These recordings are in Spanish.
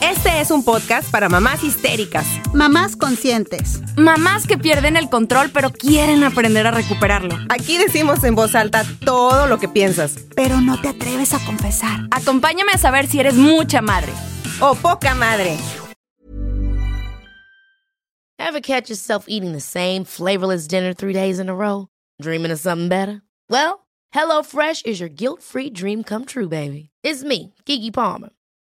Este es un podcast para mamás histéricas, Mamás conscientes. Mamás que pierden el control pero quieren aprender a recuperarlo. Aquí decimos en voz alta todo lo que piensas. Pero no te atreves a confesar. Acompáñame a saber si eres mucha madre. O poca madre. Ever catch yourself eating the same flavorless dinner three days in a row? Dreaming of something better? Well, HelloFresh is your guilt-free dream come true, baby. It's me, Kiki Palmer.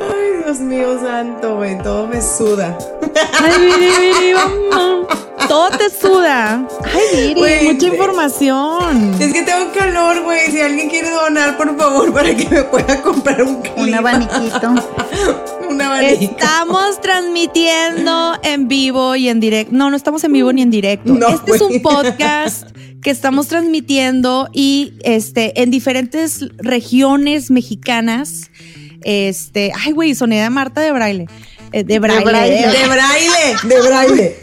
Ay, Dios mío santo, güey, todo me suda. Ay, Viri, vamos. Todo te suda. Ay, Güey, mucha información. Es que tengo calor, güey. Si alguien quiere donar, por favor, para que me pueda comprar un clima. Un abaniquito. un abanico. Estamos transmitiendo en vivo y en directo. No, no estamos en vivo ni en directo. No, este es un podcast que estamos transmitiendo y este en diferentes regiones mexicanas. Este, ay, güey, soné de Marta de Braille. Eh, de Braille. braille. eh, De braille, de braille.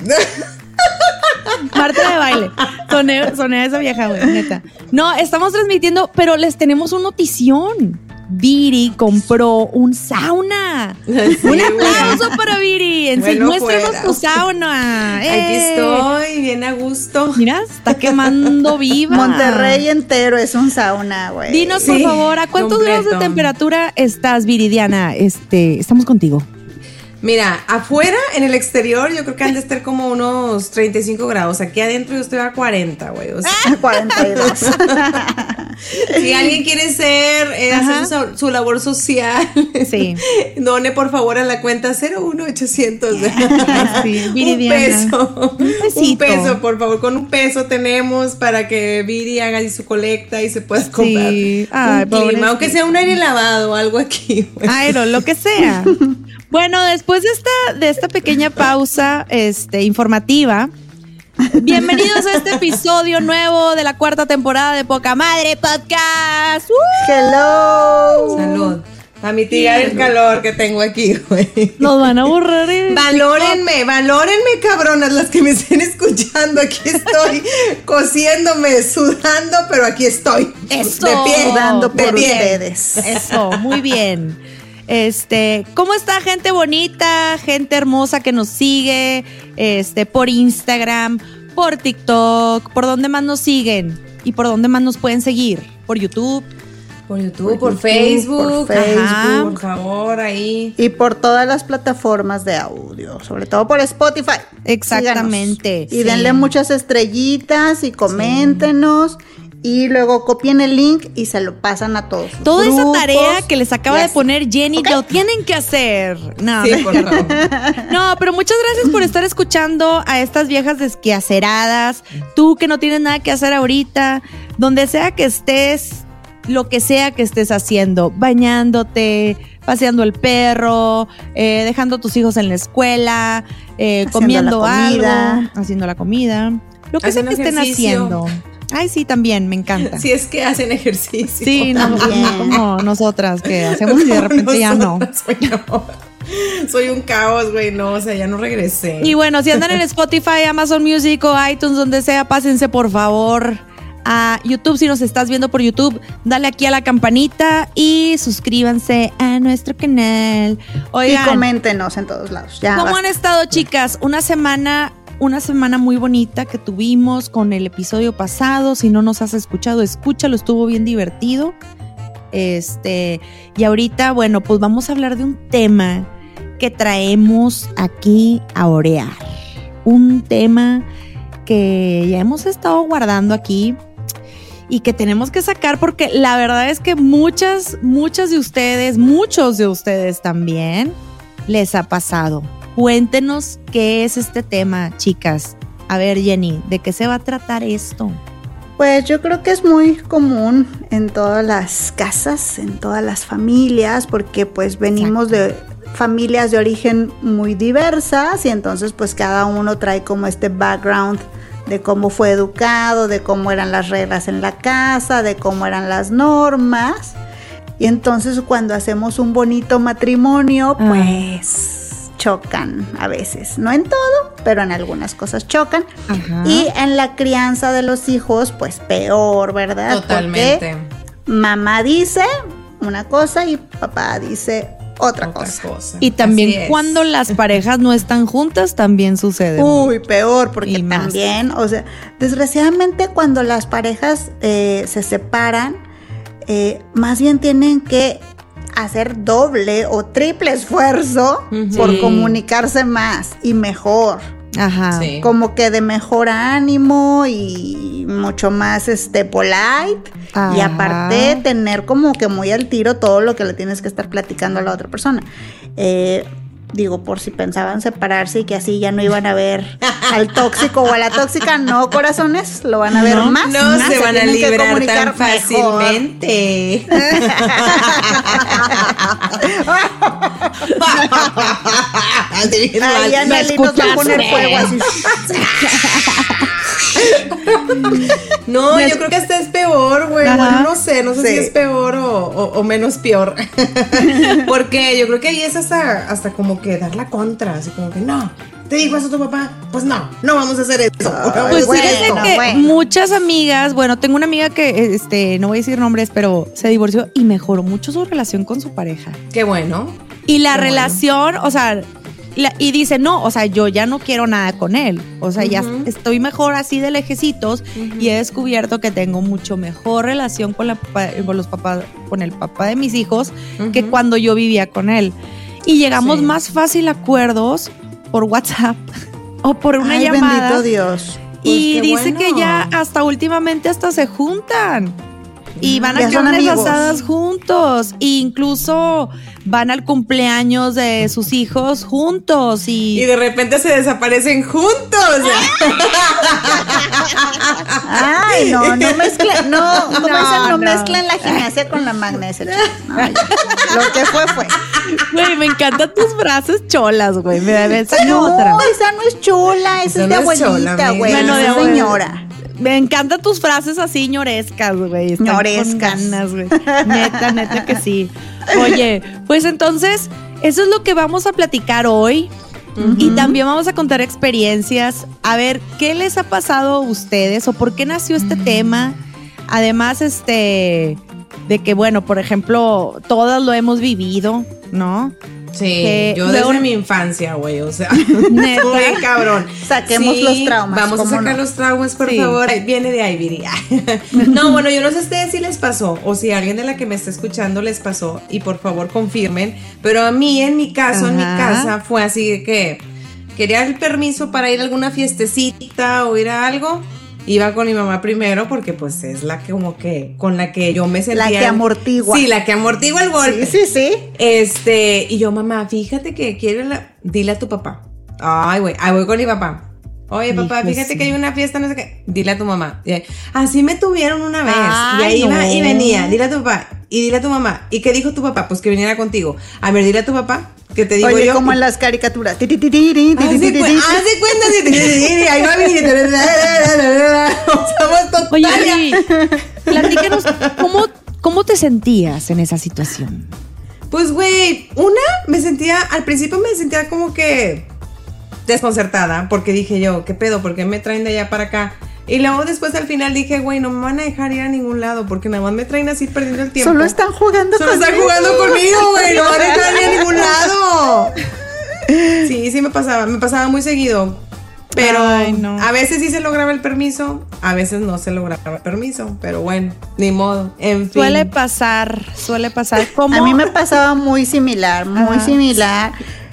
Marta de baile. Soné, soné a esa vieja, güey, neta. No, estamos transmitiendo, pero les tenemos una notición. Viri compró un sauna. un aplauso para Viri. En Bueno, muéstranos tu sauna. Aquí ¡Eh! estoy, bien a gusto. Mira, está quemando viva. Monterrey entero es un sauna, güey. Dinos, por favor, ¿a cuántos grados de temperatura estás, Viridiana? Este, estamos contigo. Mira, afuera, en el exterior, yo creo que han de estar como unos 35 grados. Aquí adentro yo estoy a 40, güey. O sea, 42. si alguien quiere ser, eh, hacer su, su labor social, Sí. done por favor a la cuenta 01800. sí, un Viridiana. peso. Un. Un peso, por favor. Con un peso tenemos para que Viri haga su colecta y se pueda comprar Sí. Ay, un clima. Aunque sea un aire lavado o algo aquí, güey. Aero, lo que sea. Bueno, después de esta, de esta pequeña pausa este, informativa, bienvenidos a este episodio nuevo de la cuarta temporada de Poca Madre Podcast. ¡Uh! Hello. Salud. A mitigar el calor que tengo aquí, güey. Nos van a borrar. el- Valórenme, valórenme, cabronas, las que me estén escuchando. Aquí estoy cosiéndome, sudando, pero aquí estoy. Eso. De pie, Dando por pie. ustedes. Eso, muy bien. Este, ¿cómo está gente bonita, gente hermosa que nos sigue? Este, por Instagram, por TikTok, por dónde más nos siguen y por dónde más nos pueden seguir, por YouTube. Por YouTube, por, YouTube, Facebook. por Facebook. Ajá, por favor, ahí. Y por todas las plataformas de audio, sobre todo por Spotify. Exactamente, Síganos. Y sí. denle muchas estrellitas y coméntenos. Y luego copien el link y se lo pasan a todos. Toda esa tarea que les acaba de poner Jenny lo tienen que hacer. No, Sí, por favor. No, pero muchas gracias por estar escuchando a estas viejas desquiaceradas. Tú que no tienes nada que hacer ahorita, donde sea que estés, lo que sea que estés haciendo, bañándote, paseando el perro, eh, dejando a tus hijos en la escuela, eh, comiendo la comida. algo, haciendo la comida, lo que sea que estén ejercicio. haciendo. Ay, sí, también, me encanta. Si es que hacen ejercicio. Sí, no, como nosotras que hacemos y de repente ya no. No. Soy un caos, güey, no, o sea, ya no regresé. Y bueno, si andan en Spotify, Amazon Music o iTunes, donde sea, pásense por favor a YouTube. Si nos estás viendo por YouTube, dale aquí a la campanita y suscríbanse a nuestro canal. Oigan, Y coméntenos en todos lados. Ya, ¿cómo basta. han estado, chicas? Una semana, una semana muy bonita que tuvimos con el episodio pasado. Si no nos has escuchado, escúchalo, estuvo bien divertido. Este, y ahorita, bueno, pues vamos a hablar de un tema que traemos aquí a orear. Un tema que ya hemos estado guardando aquí y que tenemos que sacar porque la verdad es que muchas, muchas de ustedes, muchos de ustedes también les ha pasado. Cuéntenos qué es este tema, chicas. A ver, Jenny, ¿de qué se va a tratar esto? Pues yo creo que es muy común en todas las casas, en todas las familias, porque pues venimos de familias de origen muy diversas y entonces pues cada uno trae como este background de cómo fue educado, de cómo eran las reglas en la casa, de cómo eran las normas. Y entonces cuando hacemos un bonito matrimonio, Ah. pues chocan a veces, no en todo, pero en algunas cosas chocan. Ajá. Y en la crianza de los hijos, pues peor, ¿verdad? Totalmente. Porque mamá dice una cosa y papá dice otra, Otra cosa. cosa. Y también cuando las parejas no están juntas, también sucede. Uy, peor, porque también, o sea, desgraciadamente cuando las parejas eh, se separan, eh, más bien tienen que hacer doble o triple esfuerzo por comunicarse más y mejor. Ajá. Sí. como que de mejor ánimo y mucho más este polite y Ajá. aparte tener como que muy al tiro todo lo que le tienes que estar platicando a la otra persona. Eh, digo, por si pensaban separarse y que así ya no iban a ver al tóxico o a la tóxica, no corazones, lo van a ver No, más. No más, se van a librar comunicar tan fácilmente. Ay, Anneli nos va a poner fuego así. No, yo creo que hasta es peor, güey. Bueno, no sé, no sé Sí. si es peor o, o- o menos peor. Porque yo creo que ahí es hasta, hasta como que dar la contra, así como que no. ¿Te dijo eso tu papá? Pues no, no vamos a hacer eso. Pues Bueno, fíjense que bueno. muchas amigas, bueno, tengo una amiga que, este, no voy a decir nombres, pero se divorció y mejoró mucho su relación con su pareja. Qué bueno. Y la Qué bueno. relación, o sea, la- y dice, no, o sea, yo ya no quiero nada con él. O sea, ya estoy mejor así de lejecitos y he descubierto que tengo mucho mejor relación con, la, con los papás, con el papá de mis hijos que cuando yo vivía con él. Y llegamos Sí. más fácil a acuerdos por WhatsApp o por una Ay, llamada. bendito Dios. Y Pues dice que ya hasta últimamente hasta se juntan. Y van a Ya carnes asadas juntos. E incluso van al cumpleaños de sus hijos juntos. Y, Y de repente se desaparecen juntos. Ay, no, no mezclen, no, No, no, no. mezclen la gimnasia con la magnesia. Lo que fue, fue. güey, me encantan tus frases cholas, güey. Me debes No, otra. esa no es chula, esa Esa es de chola, abuelita, güey. Bueno, de señora. Me encantan tus frases así ñorescas, güey. Ñorescas. güey. Neta, neta que sí. Oye, pues entonces, eso es lo que vamos a platicar hoy. Y también vamos a contar experiencias. A ver, ¿qué les ha pasado a ustedes o por qué nació este tema? Además, este, de que, bueno, por ejemplo, todas lo hemos vivido, ¿no? Sí, Que yo desde luego- mi infancia, güey, o sea, muy cabrón. Saquemos los traumas, Vamos a ¿cómo sacar no? los traumas, por Sí. favor. Viene de ahí, Viri. no, bueno, yo no sé ustedes si les pasó o si alguien de la que me está escuchando les pasó y por favor confirmen, pero a mí en mi caso, en mi casa fue así de que quería el permiso para ir a alguna fiestecita o ir a algo. Iba con mi mamá primero porque pues es la que como que con la que yo me sentía que amortigua. Sí, la que amortigua el golpe. Sí, sí, sí. Este, y yo, mamá, fíjate que quiere la. Dile a tu papá. Ay, güey, ahí voy con mi papá. Oye, papá, fíjate sí. que hay una fiesta, no sé qué. Dile a tu mamá. Así me tuvieron una vez. y ahí iba y venía. Dile a tu papá. Y dile a tu mamá. ¿Y qué dijo tu papá? Pues que viniera contigo. A ver, dile a tu papá. Que te digo Oye, yo. como en las caricaturas. Haz de cuenta. Ahí va total. Oye, platícanos, ¿cómo, ¿cómo te sentías en esa situación? Pues, güey, una, me sentía, al principio me sentía como que desconcertada, porque dije yo, ¿qué pedo? ¿Por qué me traen de allá para acá? Y luego después al final dije, güey, no me van a dejar ir a ningún lado porque nada más me traen así perdiendo el tiempo. Solo están jugando Solo están conmigo. jugando conmigo, güey. No me van a dejar ir a ningún lado. Sí, sí me pasaba. Me pasaba muy seguido. Pero Ay, no. a veces sí se lograba el permiso, a veces no se lograba el permiso. Pero bueno, ni modo. En fin. Suele pasar, suele pasar. ¿Cómo? A mí me pasaba muy similar, muy Ajá. similar.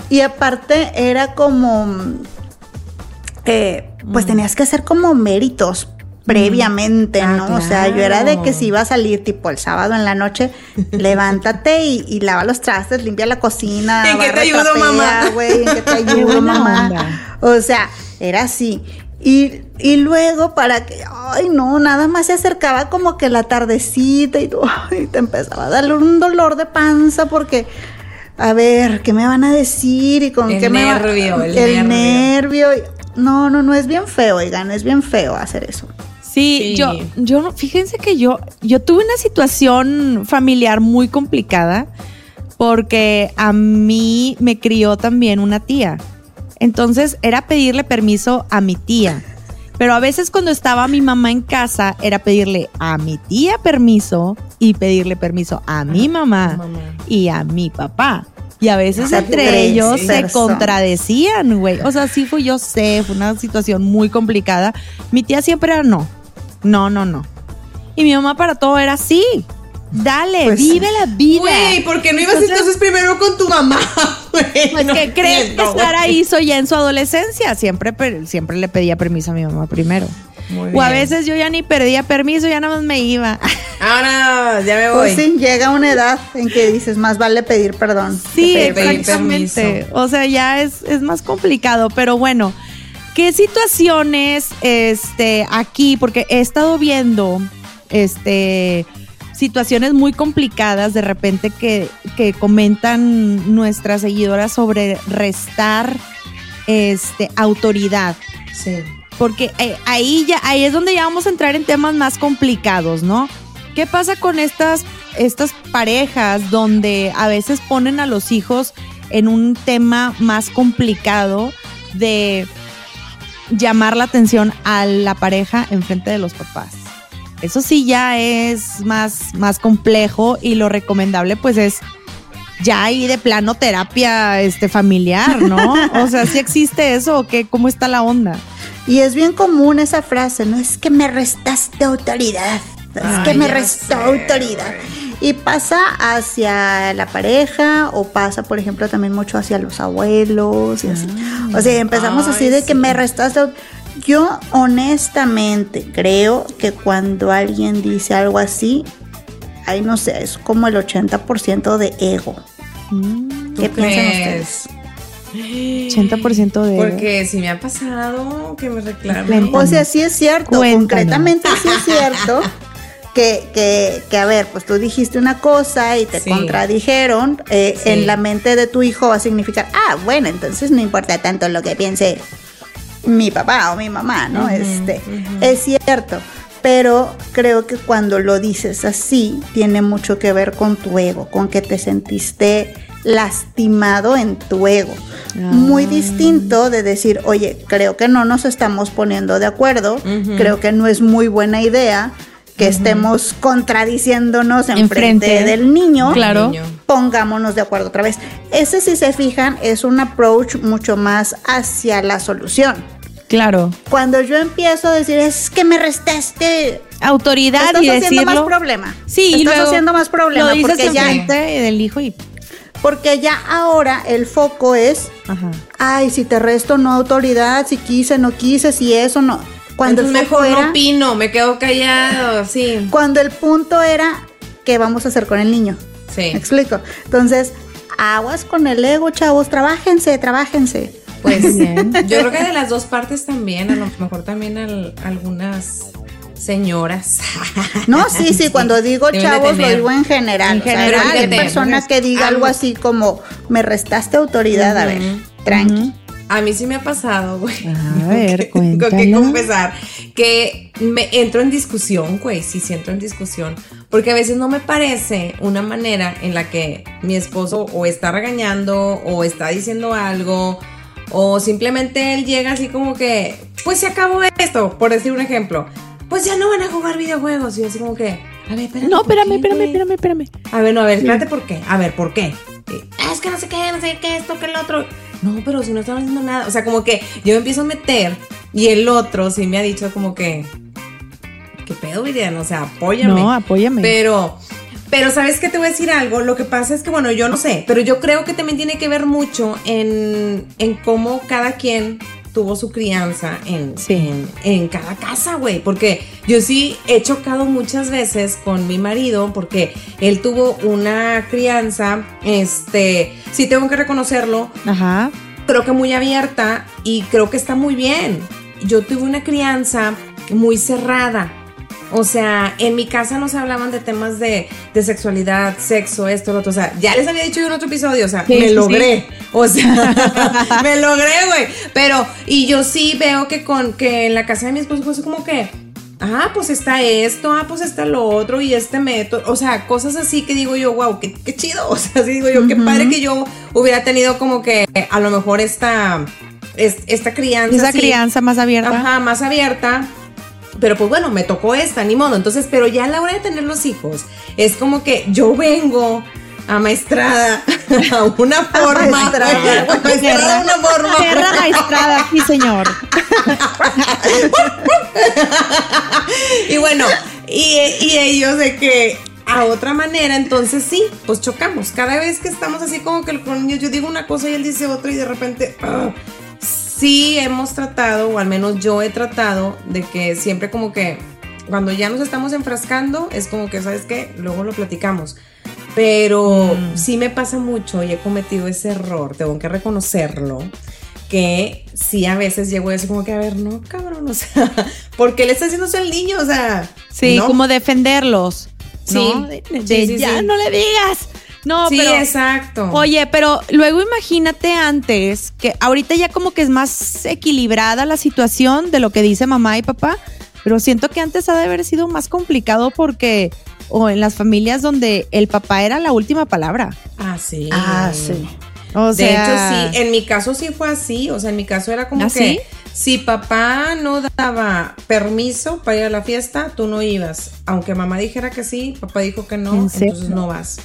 Y aparte era como, eh, pues tenías que hacer como méritos previamente, Ah, ¿no? O sea, yo era de que si iba a salir tipo el sábado en la noche, levántate y, y lava los trastes, limpia la cocina. ¿En qué te ayudo, trapea, mamá? güey, ¿En qué te ayudo, mamá? onda. O sea, era así. Y, y luego para que, ay no, nada más se acercaba como que la tardecita y, tú, ay, te empezaba a dar un dolor de panza porque, a ver, ¿qué me van a decir? Y con El qué me va- nervio, el el nervio. nervio. No, no, no, es bien feo, oigan, es bien feo hacer eso. Sí, Sí. yo, yo, no- fíjense que yo, yo tuve una situación familiar muy complicada porque a mí me crió también una tía. Entonces era pedirle permiso a mi tía. Pero a veces cuando estaba mi mamá en casa era pedirle a mi tía permiso y pedirle permiso a mi mamá, mamá. y a mi papá. Y a veces O sea, entre ellos se contradecían, güey. O sea, sí fue, yo sé, fue una situación muy complicada. Mi tía siempre era no. No, no, no. Y mi mamá para todo era sí. Dale, Pues, vive la vida. Güey, ¿por qué no ibas Entonces- entonces, primero con tu mamá? güey? Pues No que crees que Sara hizo ya en su adolescencia. Siempre, siempre le pedía permiso a mi mamá primero. Muy O a veces yo ya ni perdía permiso, ya nada más me iba. Ahora ya me voy. Pues sí, llega una edad en que dices, más vale pedir perdón. Sí, exactamente. O sea, ya es, es más complicado, pero bueno, ¿qué situaciones este, aquí? Porque he estado viendo este, situaciones muy complicadas de repente que, que comentan nuestras seguidoras sobre restar este, autoridad. Sí. Porque eh, ahí ya, ahí es donde ya vamos a entrar en temas más complicados, ¿no? ¿Qué pasa con estas, estas parejas donde a veces ponen a los hijos en un tema más complicado de llamar la atención a la pareja en frente de los papás? Eso sí ya es más, más complejo y lo recomendable pues es ya ahí de plano terapia este familiar, ¿no? O sea, si existe eso qué, cómo está la onda. Y es bien común esa frase, no es que me restaste autoridad, es Ay, que me restó sé, autoridad. Y pasa hacia la pareja o pasa, por ejemplo, también mucho hacia los abuelos y así. O sea, empezamos así de que me restaste. Yo honestamente creo que cuando alguien dice algo así, ay no sé, es como el 80% de ego. ¿Qué ¿Tú piensan crees? ustedes? 80% de... Porque si me ha pasado que me reclamen. Cuéntame. O sea, sí es cierto, Cuéntanos. concretamente sí es cierto que, que, que, a ver, pues tú dijiste una cosa y te Sí. contradijeron, eh, Sí. en la mente de tu hijo va a significar, ah, bueno, entonces no importa tanto lo que piense mi papá o mi mamá, ¿no? este, es cierto. Pero creo que cuando lo dices así, tiene mucho que ver con tu ego, con que te sentiste lastimado en tu ego. Muy distinto de decir, oye, creo que no nos estamos poniendo de acuerdo, creo que no es muy buena idea que estemos contradiciéndonos en Enfrente. frente del niño. Claro. Pongámonos de acuerdo otra vez. Ese, si se fijan, es un approach mucho más hacia la solución. Claro. Cuando yo empiezo a decir, es que me restaste, Autoridad estás y haciendo más decirlo. problema. Sí, y estás luego haciendo más problema Lo dices porque ya, enfrente del hijo y... porque ya ahora el foco es, Ajá. ay, si te resto no autoridad, si quise, no quise, si eso no. Cuando Entonces el foco mejor era, no opino, me quedo callado, sí. cuando el punto era, ¿qué vamos a hacer con el niño? Sí. ¿Me explico? Entonces, aguas con el ego, chavos, trabájense, trabájense. Pues Bien. yo creo que de las dos partes también, a lo mejor también al- algunas señoras. No, sí, sí, cuando digo Deben chavos lo digo en general. En o sea, general, cualquier fíjate, persona que diga algo así como, me restaste autoridad, a ver, tranqui. A mí sí me ha pasado, güey. A ver, Tengo que cuéntala. confesar que me entro en discusión, güey. Sí, sí entro en discusión. Porque a veces no me parece una manera en la que mi esposo o está regañando o está diciendo algo o simplemente él llega así como que pues se acabó esto, por decir un ejemplo. Pues ya no van a jugar videojuegos. Y yo así como que, a ver, espérame. No, ¿por espérame, espérame, espérame, espérame. A ver, no, a ver, espérate, ¿por qué? A ver, ¿por qué? Eh, "Ah, es que no sé qué, no sé qué, esto, que el otro. No, pero si no estamos haciendo nada. O sea, como que yo me empiezo a meter y el otro sí me ha dicho como que, ¿qué pedo, Vivian? O sea, apóyame. No, apóyame. Pero, pero ¿sabes qué te voy a decir algo? Lo que pasa es que, bueno, yo no sé, pero yo creo que también tiene que ver mucho en, en cómo cada quien tuvo su crianza en, Sí. en, en cada casa, güey. Porque yo sí he chocado muchas veces con mi marido porque él tuvo una crianza, este, sí tengo que reconocerlo, Ajá. creo que muy abierta y creo que está muy bien. Yo tuve una crianza muy cerrada. O sea, en mi casa no se hablaban de temas de, de sexualidad, sexo, esto, lo otro. O sea, ya les había dicho yo en otro episodio, o sea, Sí, me sí, logré. O sea, me logré, güey. Pero, y yo sí veo que con que en la casa de mi esposo fue como que, ah, pues está esto, ah, pues está lo otro, y este método. O sea, cosas así que digo yo, wow, qué, qué chido. O sea, digo yo, qué padre que yo hubiera tenido como que a lo mejor esta, es- esta crianza. Esa crianza más abierta. Ajá, más abierta. Pero pues bueno, me tocó esta, ni modo. Entonces, pero ya a la hora de tener los hijos, es como que yo vengo amaestrada a una forma. Amaestrada. Amaestrada a una forma. Maestrada, sí, señor. Y bueno, y, y ellos de que a otra manera, entonces sí, pues chocamos. Cada vez que estamos así como que con niños, yo digo una cosa y él dice otra y de repente, ah, sí hemos tratado, o al menos yo he tratado, de que siempre como que cuando ya nos estamos enfrascando, es como que, ¿sabes qué? Luego lo platicamos. Pero sí me pasa mucho y he cometido ese error, tengo que reconocerlo, que sí a veces llego a decir como que, a ver, no, cabrón, o sea, ¿por qué le está haciendo eso al niño? O sea, Sí, ¿no? como defenderlos. ¿no? Sí, De, sí, de, sí, ya sí. no le digas. No, sí, pero. exacto. Oye, pero luego imagínate antes, que ahorita ya como que es más equilibrada la situación de lo que dice mamá y papá, pero siento que antes ha de haber sido más complicado porque, o en las familias donde el papá era la última palabra. Ah, sí. Ah, sí. O De hecho, sí, en mi caso sí fue así, o sea, en mi caso era como ¿Ah, que si papá no daba permiso para ir a la fiesta, tú no ibas. Aunque mamá dijera que sí, papá dijo que no, entonces no vas.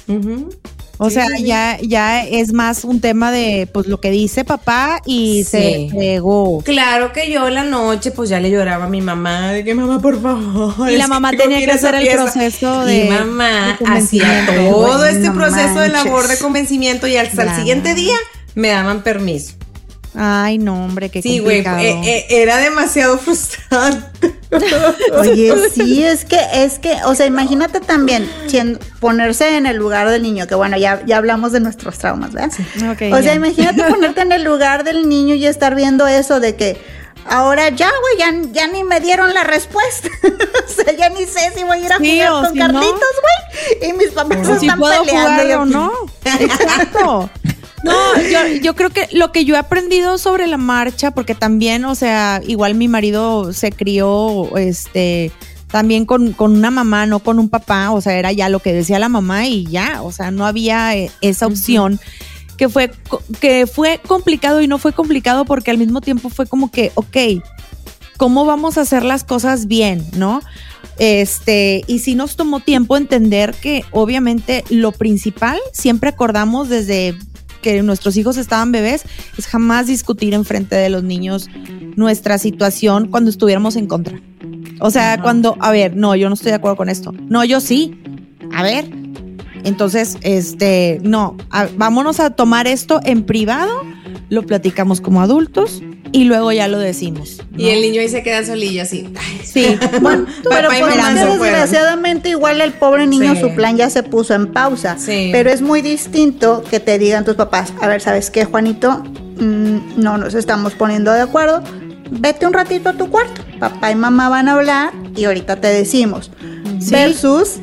O Sí, sea, sí, ya, ya es más un tema de pues lo que dice papá y Sí. se fregó. Claro que yo la noche pues ya le lloraba a mi mamá de que mamá por favor. Y la mamá tenía que hacer el fiesta". proceso Y de- mamá de hacía todo este no proceso de labor de convencimiento y hasta el siguiente día me daban permiso. Ay, no, hombre, qué Sí, güey, eh, eh, era demasiado frustrante. Oye, sí, es que, es que, o sea, imagínate también siendo- ponerse en el lugar del niño, que bueno, ya, ya hablamos de nuestros traumas, ¿verdad? Ok, o sea, imagínate ponerte en el lugar del niño y estar viendo eso de que ahora ya, güey, ya, ya ni me dieron la respuesta. o sea, ya ni sé si voy a ir a Sí, jugar con si. Carlitos, güey. Y mis papás O si están puedo peleando. jugar o no. Exacto. No, yo, yo creo que lo que yo he aprendido sobre la marcha, porque también, o sea, igual mi marido se crió, este, también con, con una mamá, no con un papá, o sea, era ya lo que decía la mamá y ya, o sea, no había eh, esa opción. Que fue, que fue complicado y no fue complicado porque al mismo tiempo fue como que, ok, ¿cómo vamos a hacer las cosas bien, no? Este, y sí nos tomó tiempo entender que obviamente lo principal, siempre acordamos desde que nuestros hijos estaban bebés, es jamás discutir en frente de los niños nuestra situación cuando estuviéramos en contra. O sea, cuando, a ver, no, yo no estoy de acuerdo con esto. No, yo sí. A ver. Entonces, este, no, a- vámonos a tomar esto en privado, lo platicamos como adultos y luego ya lo decimos. ¿no? Y el niño ahí se queda solillo así. Sí, Bueno, pero pues, fueron. desgraciadamente igual el pobre niño Sí. su plan ya se puso en pausa. Sí. Pero es muy distinto que te digan tus papás, a ver, ¿sabes qué, Juanito? Mm, no nos estamos poniendo de acuerdo. Vete un ratito a tu cuarto. Papá y mamá van a hablar y ahorita te decimos. Sí. Versus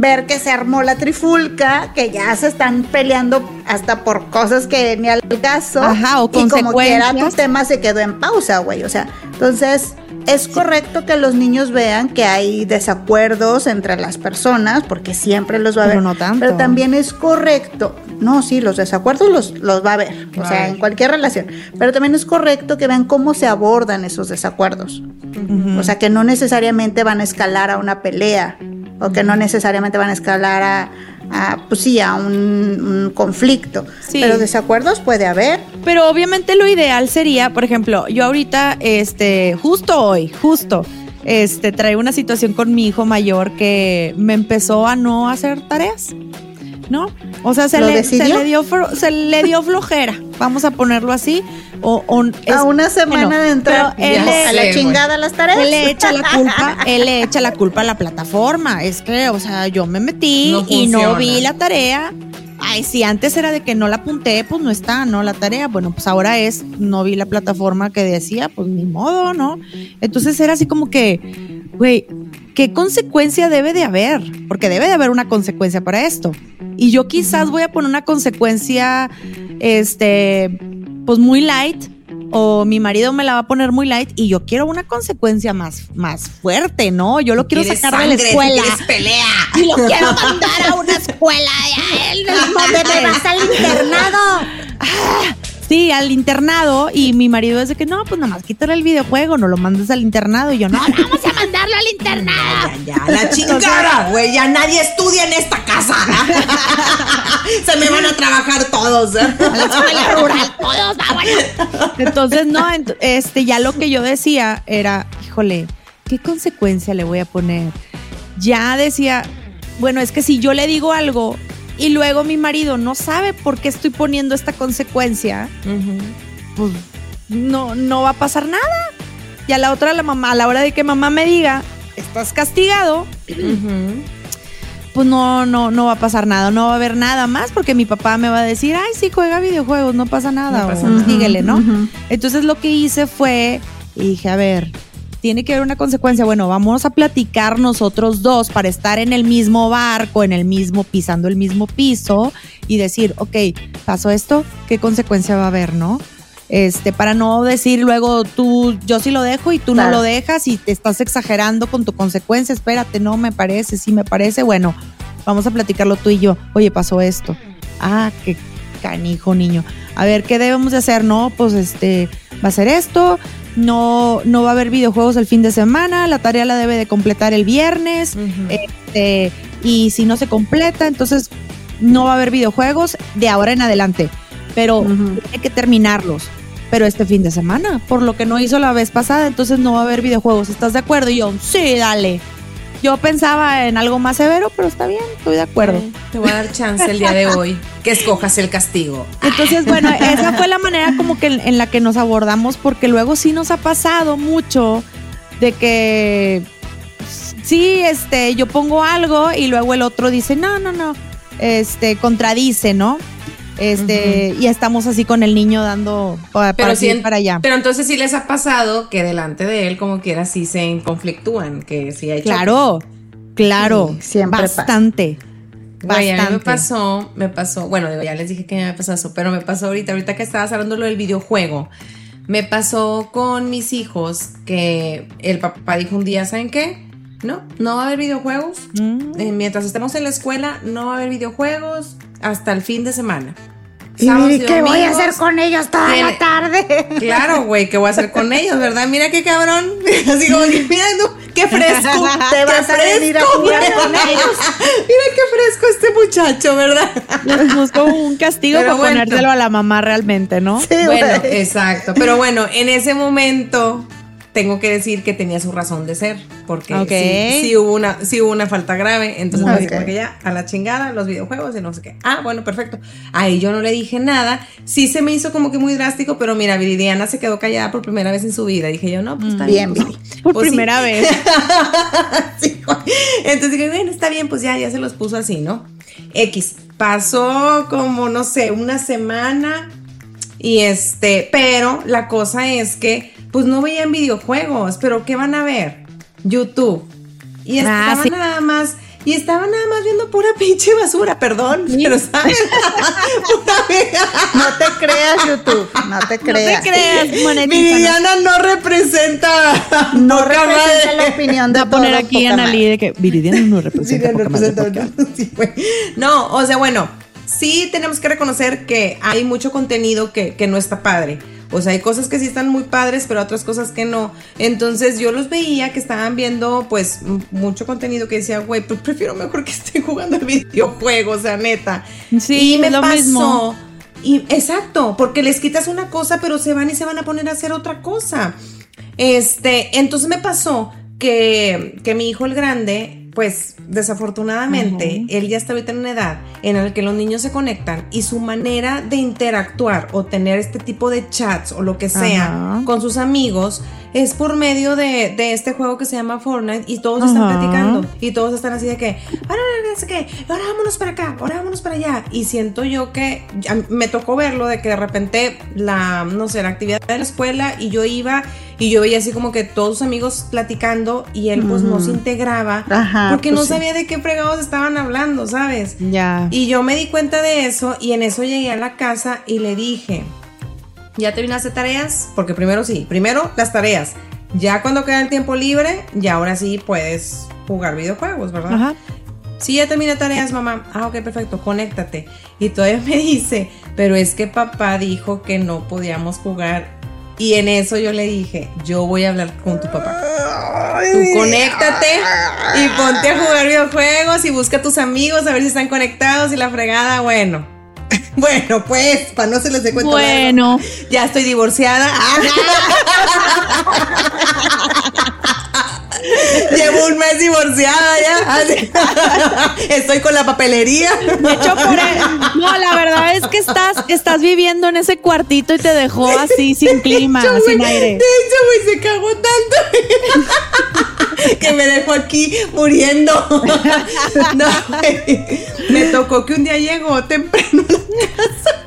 ver que se armó la trifulca, que ya se están peleando hasta por cosas que ni al caso. Ajá, o y como quiera tu tema se quedó en pausa, güey. O sea, entonces es correcto que los niños vean que hay desacuerdos entre las personas, porque siempre los va a Pero ver. no tanto. Pero también es correcto, no, sí, los desacuerdos los, los va a ver, o sea, en cualquier relación. Pero también es correcto que vean cómo se abordan esos desacuerdos. O sea, que no necesariamente van a escalar a una pelea, o que no necesariamente van a escalar a, a, pues sí, a un, un conflicto. Sí. Pero desacuerdos puede haber. Pero obviamente lo ideal sería, por ejemplo, yo ahorita, este, justo hoy, justo, este, traigo una situación con mi hijo mayor que me empezó a no hacer tareas. ¿No? O sea, se, ¿Lo le, se decidió? le dio fro- se le dio flojera, vamos a ponerlo así. O, o- es- a una semana bueno, de entrar él le- a la chingada las tareas. él le echa la culpa, él le echa la culpa a la plataforma. Es que, o sea, yo me metí No y no vi la tarea. Ay, si antes era de que no la apunté, pues no está, ¿no? La tarea. Bueno, pues ahora es, no vi la plataforma que decía, pues ni modo, ¿no? Entonces era así como que, güey, ¿qué consecuencia debe de haber? Porque debe de haber una consecuencia para esto. Y yo quizás voy a poner una consecuencia, este, pues muy light, o mi marido me la va a poner muy light y yo quiero una consecuencia más, más fuerte, ¿no? Yo lo quiero sacar de la escuela. pelea. Y lo quiero mandar a una escuela de él. ¿Dónde me vas al internado? Sí, al internado. Y mi marido es de que no, pues nada más quítale el videojuego, no lo mandes al internado. Y yo, no, vamos a mandarlo al internado. Ya, ya, la chingada, güey. Ya nadie estudia en esta casa. Se me van a trabajar todos. A la escuela rural, todos vámonos. Entonces, no, ent- este, ya lo que yo decía era, híjole, ¿qué consecuencia le voy a poner? Ya decía, bueno, es que si yo le digo algo y luego mi marido no sabe por qué estoy poniendo esta consecuencia, pues no, no va a pasar nada. Y a la otra, la mamá, a la hora de que mamá me diga, estás castigado, pues no, no, no va a pasar nada, no va a haber nada más, porque mi papá me va a decir, ay, sí, juega videojuegos, no pasa nada, No pasa o nada. síguele, ¿no? Entonces lo que hice fue, dije, a ver, tiene que haber una consecuencia. Bueno, vamos a platicar nosotros dos para estar en el mismo barco, en el mismo, pisando el mismo piso y decir, ok, pasó esto, ¿qué consecuencia va a haber, no? Este, para no decir luego tú, yo sí lo dejo y tú no lo dejas y te estás exagerando con tu consecuencia, espérate, no me parece, sí me parece, bueno, vamos a platicarlo tú y yo. Oye, pasó esto. Ah, qué canijo, niño. A ver, ¿qué debemos de hacer? No, pues este, va a ser esto. No, no va a haber videojuegos el fin de semana. La tarea la debe de completar el viernes. Este, y si no se completa, entonces no va a haber videojuegos de ahora en adelante. Pero Ujú. tiene que terminarlos. Pero este fin de semana, por lo que no hizo la vez pasada, entonces no va a haber videojuegos. ¿Estás de acuerdo? Y yo, sí, dale. Yo pensaba en algo más severo, pero está bien, estoy de acuerdo. Te voy a dar chance el día de hoy que escojas el castigo. Entonces, bueno, esa fue la manera como que en, en la que nos abordamos, porque luego sí nos ha pasado mucho de que sí, este, yo pongo algo y luego el otro dice, no, no, no, este, contradice, ¿no? Este, y estamos así con el niño dando pa- para, Pero en- para allá. Pero entonces sí les ha pasado que delante de él, como quiera, sí se conflictúan, que sí hay choque. Claro, claro, Sí, siempre pasa. bastante. A mí me pasó, me pasó, bueno, ya les dije que me pasó eso, pero me pasó ahorita, ahorita que estabas hablando lo del videojuego, me pasó con mis hijos que el papá dijo un día, ¿saben qué? No, no va a haber videojuegos. Mm. Eh, mientras estemos en la escuela, no va a haber videojuegos hasta el fin de semana. ¿Y qué voy a hacer con ellos toda tiene- la tarde? Claro, güey, ¿qué voy a hacer con ellos, verdad? Mira qué cabrón. Así como que, mira, no, qué fresco. Te vas a venir a fresco, jugar con ellos. Mira qué fresco este muchacho, ¿verdad? Les busco un castigo Pero para bueno. ponérselo a la mamá realmente, ¿no? Sí, Bueno, güey. exacto. Pero bueno, en ese momento tengo que decir que tenía su razón de ser, porque Ok. sí, sí hubo una, sí hubo una falta grave, entonces me Ok. dije como que ya a la chingada los videojuegos y no sé qué. Ah, bueno, perfecto. Ahí yo no le dije nada. Sí se me hizo como que muy drástico, pero mira, Viridiana se quedó callada por primera vez en su vida. Dije yo, no, pues está Bien, bien. Viri. Por Pues sí. primera vez. Sí. Entonces dije, bueno, está bien, pues ya, ya se los puso así, ¿no? X. Pasó como, no sé, una semana. Y este, pero la cosa es que, pues no veían videojuegos, pero ¿qué van a ver? YouTube. Y Ah, estaban sí. nada más y estaba nada más viendo pura pinche basura, perdón, pero ¿sabes? no te creas, YouTube, no te creas. No te creas, Viridiana no representa. No representa la opinión de Va a poner aquí a Lee de que Viridiana no representa. Viridiana representa sí, no, o sea, bueno, sí tenemos que reconocer que hay mucho contenido que, que no está padre. O sea, hay cosas que sí están muy padres, pero otras cosas que no. Entonces yo los veía que estaban viendo pues mucho contenido que decía, güey, pues prefiero mejor que estén jugando al videojuego, o sea, neta. Sí, y me lo pasó. mismo. Y exacto, porque les quitas una cosa, pero se van y se van a poner a hacer otra cosa. Este, entonces me pasó que, que mi hijo el grande pues desafortunadamente él ya está ahorita en una edad en la que los niños se conectan y su manera de interactuar o tener este tipo de chats o lo que sea con sus amigos es por medio de, de este juego que se llama Fortnite y todos están platicando y todos están así de que, ahora ahora vámonos para acá, ahora vámonos para allá. Y siento yo que me tocó verlo de que de repente la, no sé, la actividad de la escuela y yo iba y yo veía así como que todos sus amigos platicando y él pues no se integraba Ajá, porque pues no sí. sabía de qué fregados estaban hablando, ¿sabes? Ya. Y yo me di cuenta de eso y en eso llegué a la casa y le dije, ¿ya terminaste tareas? Porque primero sí, primero las tareas. Ya cuando queda el tiempo libre, ya ahora sí puedes jugar videojuegos, ¿verdad? Ajá. Sí, ya terminé tareas, mamá. Ah, ok, perfecto, conéctate. Y todavía me dice, pero es que papá dijo que no podíamos jugar. Y en eso yo le dije, yo voy a hablar con tu papá. Tú conéctate y ponte a jugar videojuegos y busca a tus amigos a ver si están conectados y la fregada, bueno. Bueno, pues, para no se les dé cuenta. Bueno. Ya estoy divorciada. Llevo un mes divorciada ya. Estoy con la papelería. De hecho, por e- no, la verdad es que estás, estás viviendo en ese cuartito y te dejó así sin clima, De hecho, sin aire. De hecho, güey, se cagó tanto que me dejó aquí muriendo. No. Me tocó que un día llegó temprano a la casa.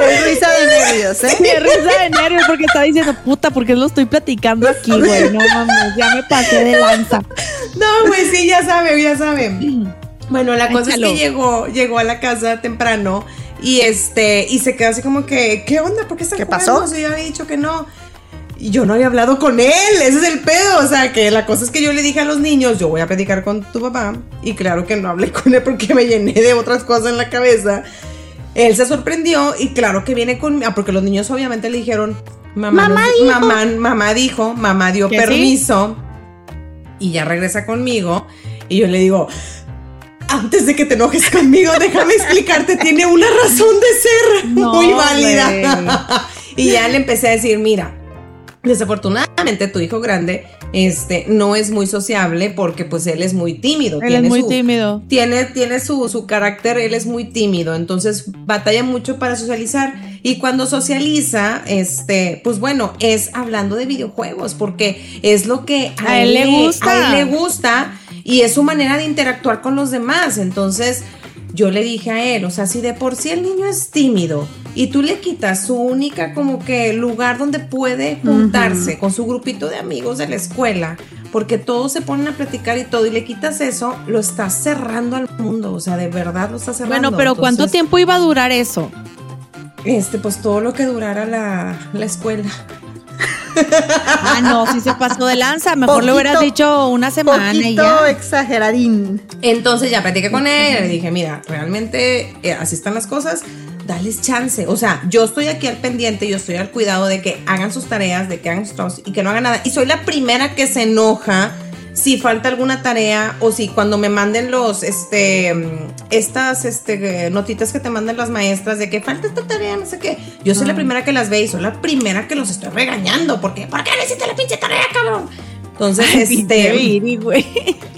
Es risa de nervios, ¿eh? Me risa de nervios porque está diciendo, puta, ¿por qué lo estoy platicando aquí, güey? No mames, ya me pasé de lanza. No, güey, sí, ya sabe, ya sabe. Bueno, la cosa Échalo. es que llegó, llegó a la casa temprano y este, y se quedó así como que, ¿qué onda? ¿Por qué están ¿Qué jugando? pasó? Si yo había dicho que no. Y yo no había hablado con él, ese es el pedo. O sea, que la cosa es que yo le dije a los niños, yo voy a platicar con tu papá. Y claro que no hablé con él porque me llené de otras cosas en la cabeza. Él se sorprendió y claro que viene con... Ah, porque los niños obviamente le dijeron, mamá, Mamá nos- dijo". mamá, mamá dijo, mamá dio permiso. Y ya regresa conmigo. Y yo le digo, antes de que te enojes conmigo, déjame explicarte, tiene una razón de ser No, muy válida. y ya le empecé a decir, mira, desafortunadamente tu hijo grande este, no es muy sociable porque pues él es muy tímido. Él tiene es muy su- tímido. Tiene, tiene su, su carácter, él es muy tímido, entonces batalla mucho para socializar. Y cuando socializa, este, pues bueno, es hablando de videojuegos, porque es lo que A él le gusta. A él le gusta y es su manera de interactuar con los demás. Entonces, yo le dije a él, o sea, si de por sí el niño es tímido y tú le quitas su única como que lugar donde puede juntarse con su grupito de amigos de la escuela, porque todos se ponen a platicar y todo, y le quitas eso, lo estás cerrando al mundo, o sea, de verdad lo estás cerrando. Bueno, pero ¿cuánto tiempo iba a durar eso? Este, pues todo lo que durara la, la escuela. Ah, no, sí se pasó de lanza. Mejor le Poquito- hubieras dicho una semana y ya. exageradín. Entonces ya platiqué con él, le dije, mira, realmente eh, así están las cosas, dales chance. O sea, yo estoy aquí al pendiente, yo estoy al cuidado de que hagan sus tareas, de que hagan sus trabajos y que no hagan nada. Y soy la primera que se enoja si falta alguna tarea o si cuando me manden los, este, estas, este, notitas que te mandan las maestras de que falta esta tarea, no sé qué. Yo soy la primera que las ve y soy la primera que los estoy regañando porque, ¿por qué no hiciste la pinche tarea, cabrón? Entonces, Pinche este, Viri, güey.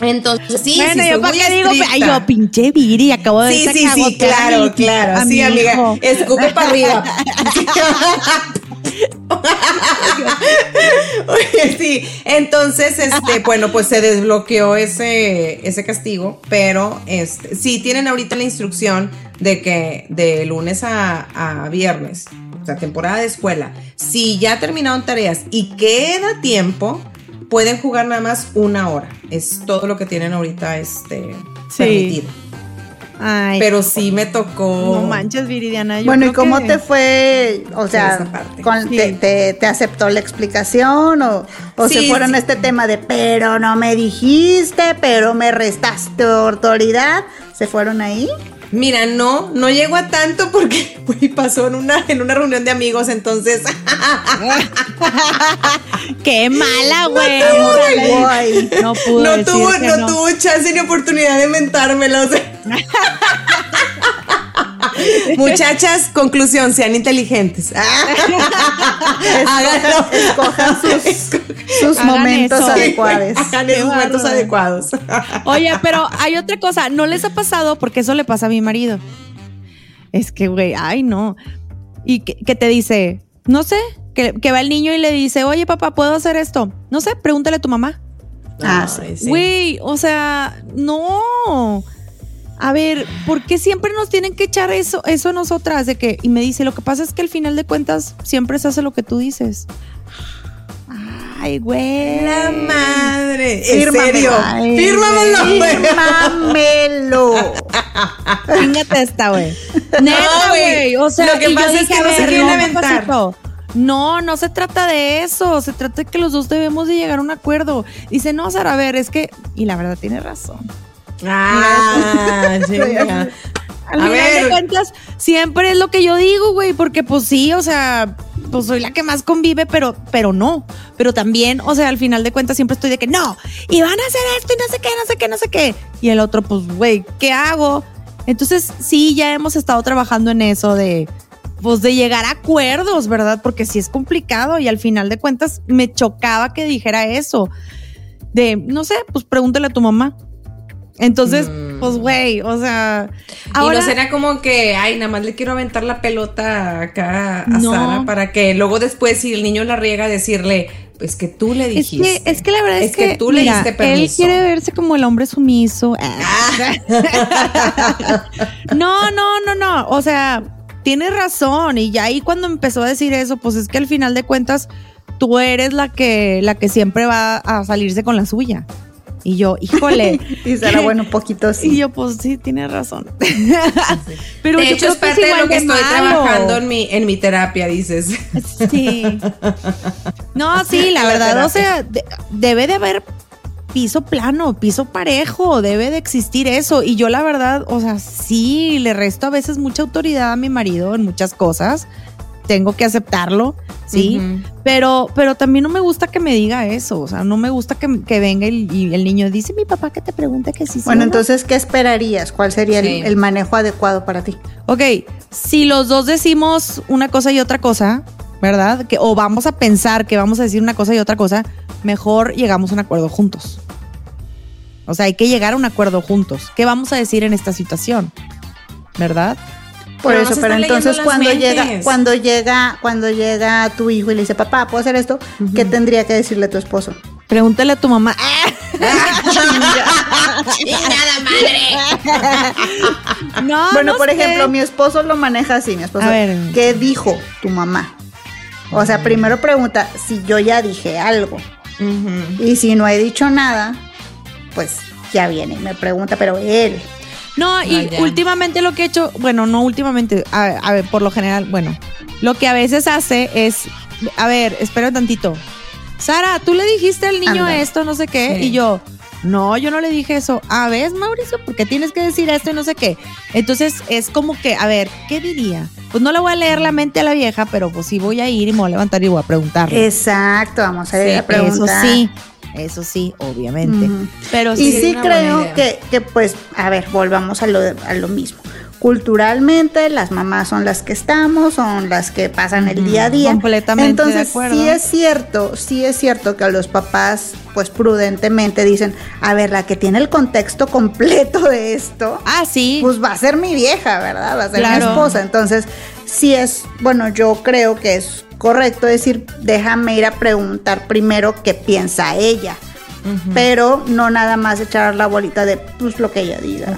entonces sí, bueno, sí, yo para qué digo, ay, yo pinche Viri, acabo de Sí, sí, sí, claro, claro. Sí, amiga. Escupe para arriba. Oye, sí. Entonces, este, bueno, pues se desbloqueó ese, ese castigo, pero este, sí tienen ahorita la instrucción de que de lunes a, a viernes, o sea, temporada de escuela, si ya terminaron tareas y queda tiempo, pueden jugar nada más una hora. Es todo lo que tienen ahorita este, Sí. permitido. Ay, Pero sí me tocó. no manches, Viridiana. yo bueno, ¿y cómo que- te fue? O sea, con- Sí. te, te- te aceptó la explicación o, o se fueron sí. a este tema de, pero no me dijiste, pero me restaste autoridad? ¿Se fueron ahí? Mira, no, no llegó a tanto porque güey, pasó en una, en una reunión de amigos, entonces. Qué mala, güey. No pudo no tuvo, que no, tuvo chance ni oportunidad de mentármela. o sea. Muchachas, conclusión, sean inteligentes. Háganlo. Escojan sus, sus Hagan momentos eso. adecuados. Hagan Qué momentos adecuados. Oye, pero hay otra cosa, no les ha pasado porque eso le pasa a mi marido. Es que, güey, ay, no. Y que, que te dice, no sé, que, que va el niño y le dice, oye, papá, ¿puedo hacer esto? No sé, pregúntale a tu mamá. Ah, Ay, sí. Güey, o sea, no. A ver, ¿por qué siempre nos tienen que echar eso, eso a nosotras? De que, y me dice, lo que pasa es que al final de cuentas siempre se hace lo que tú dices. Ay, güey. La madre. En Fírmamelo. serio. Ay, Fírmamelo, güey. Fírmamelo. Fíjate esta, güey. Neta, güey. O sea, Lo que pasa es que no se quieren aventar. No, no se trata de eso. Se trata de que los dos debemos de llegar a un acuerdo. Dice, no, Sara, a ver, es que. Y la verdad tiene razón. Ah. Al A final ver. de cuentas, siempre es lo que yo digo, güey, porque pues sí, o sea, pues soy la que más convive, pero, pero no. Pero también, o sea, al final de cuentas siempre estoy de que no, y van a hacer esto y no sé qué, no sé qué, no sé qué. Y el otro, pues, güey, ¿qué hago? Entonces, sí, ya hemos estado trabajando en eso de, pues, de llegar a acuerdos, ¿verdad? Porque sí es complicado y al final de cuentas me chocaba que dijera eso. De, no sé, pues pregúntale a tu mamá. Entonces, Mm. pues, güey, o sea, y no será como que, ay, nada más le quiero aventar la pelota acá a No. Sara para que luego después, si el niño la riega, decirle, pues que tú le Es dijiste. que, es que la verdad es, Es que tú le diste Él permiso. quiere verse como el hombre sumiso. no, no, no, no. O sea, tiene razón. Y ya ahí cuando empezó a decir eso, pues es que al final de cuentas, tú eres la que, la que siempre va a salirse con la suya. Y yo, híjole. Y será bueno, un poquito Y yo, pues sí, tiene razón. Pero de yo hecho, creo es que parte de lo que estoy malo. trabajando en mi, en mi terapia, dices. Sí. No, sí, la La verdad, o sea, de- debe de haber piso plano, piso parejo, debe de existir eso. Y yo la verdad, o sea, sí, le resto a veces mucha autoridad a mi marido en muchas cosas. Tengo que aceptarlo, sí. Pero, pero también no me gusta que me diga eso. O sea, no me gusta que, que venga y, y el niño dice, mi papá que te pregunte que sí. Bueno, o no". entonces, ¿qué esperarías? ¿Cuál sería el, manejo adecuado para ti? Ok, si los dos decimos una cosa y otra cosa, ¿verdad? Que, o vamos a pensar que vamos a decir una cosa y otra cosa, mejor llegamos a un acuerdo juntos. O sea, hay que llegar a un acuerdo juntos. ¿Qué vamos a decir en esta situación? ¿Verdad? Por Pero eso, pero entonces cuando mentes. llega, cuando llega, cuando llega tu hijo y le dice, papá, ¿puedo hacer esto? ¿Qué tendría que decirle tu esposo? Pregúntale a tu mamá. no, bueno, no por sé. ejemplo, mi esposo lo maneja así, mi esposo. A ver. ¿Qué dijo tu mamá? O sea, primero pregunta si yo ya dije algo. Y si no he dicho nada, pues ya viene y me pregunta, pero él. No, y últimamente lo que he hecho, bueno, no últimamente, a, a ver, por lo general, bueno, lo que a veces hace es, a ver, espera un tantito. Sara, tú le dijiste al niño esto, no sé qué, Sí. y yo, no, yo no le dije eso. A ver, Mauricio, ¿por qué tienes que decir esto y no sé qué? Entonces es como que, a ver, ¿qué diría? Pues no le voy a leer la mente a la vieja, pero pues sí voy a ir y me voy a levantar y voy a preguntarle. Exacto, vamos a ir Sí, a eso preguntar. sí, eso sí, obviamente. Pero Y sí, sí una buena creo que, que, pues, a ver, volvamos a lo, a lo mismo. Culturalmente, las mamás son las que estamos, son las que pasan el día a día. Completamente Entonces, sí es cierto, sí es cierto que los papás, pues, prudentemente dicen, a ver, la que tiene el contexto completo de esto, ah, sí. pues va a ser mi vieja, ¿verdad? Va a ser mi esposa. Entonces, sí es, bueno, yo creo que es correcto decir, déjame ir a preguntar primero qué piensa ella. Pero no nada más echar la bolita de pues lo que ella diga.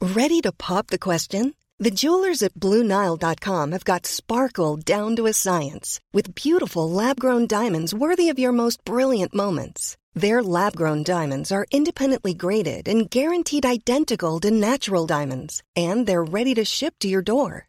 Ready to pop the question? The jewelers at BlueNile.com have got sparkle down to a science with beautiful lab grown diamonds worthy of your most brilliant moments. Their lab grown diamonds are independently graded and guaranteed identical to natural diamonds, and they're ready to ship to your door.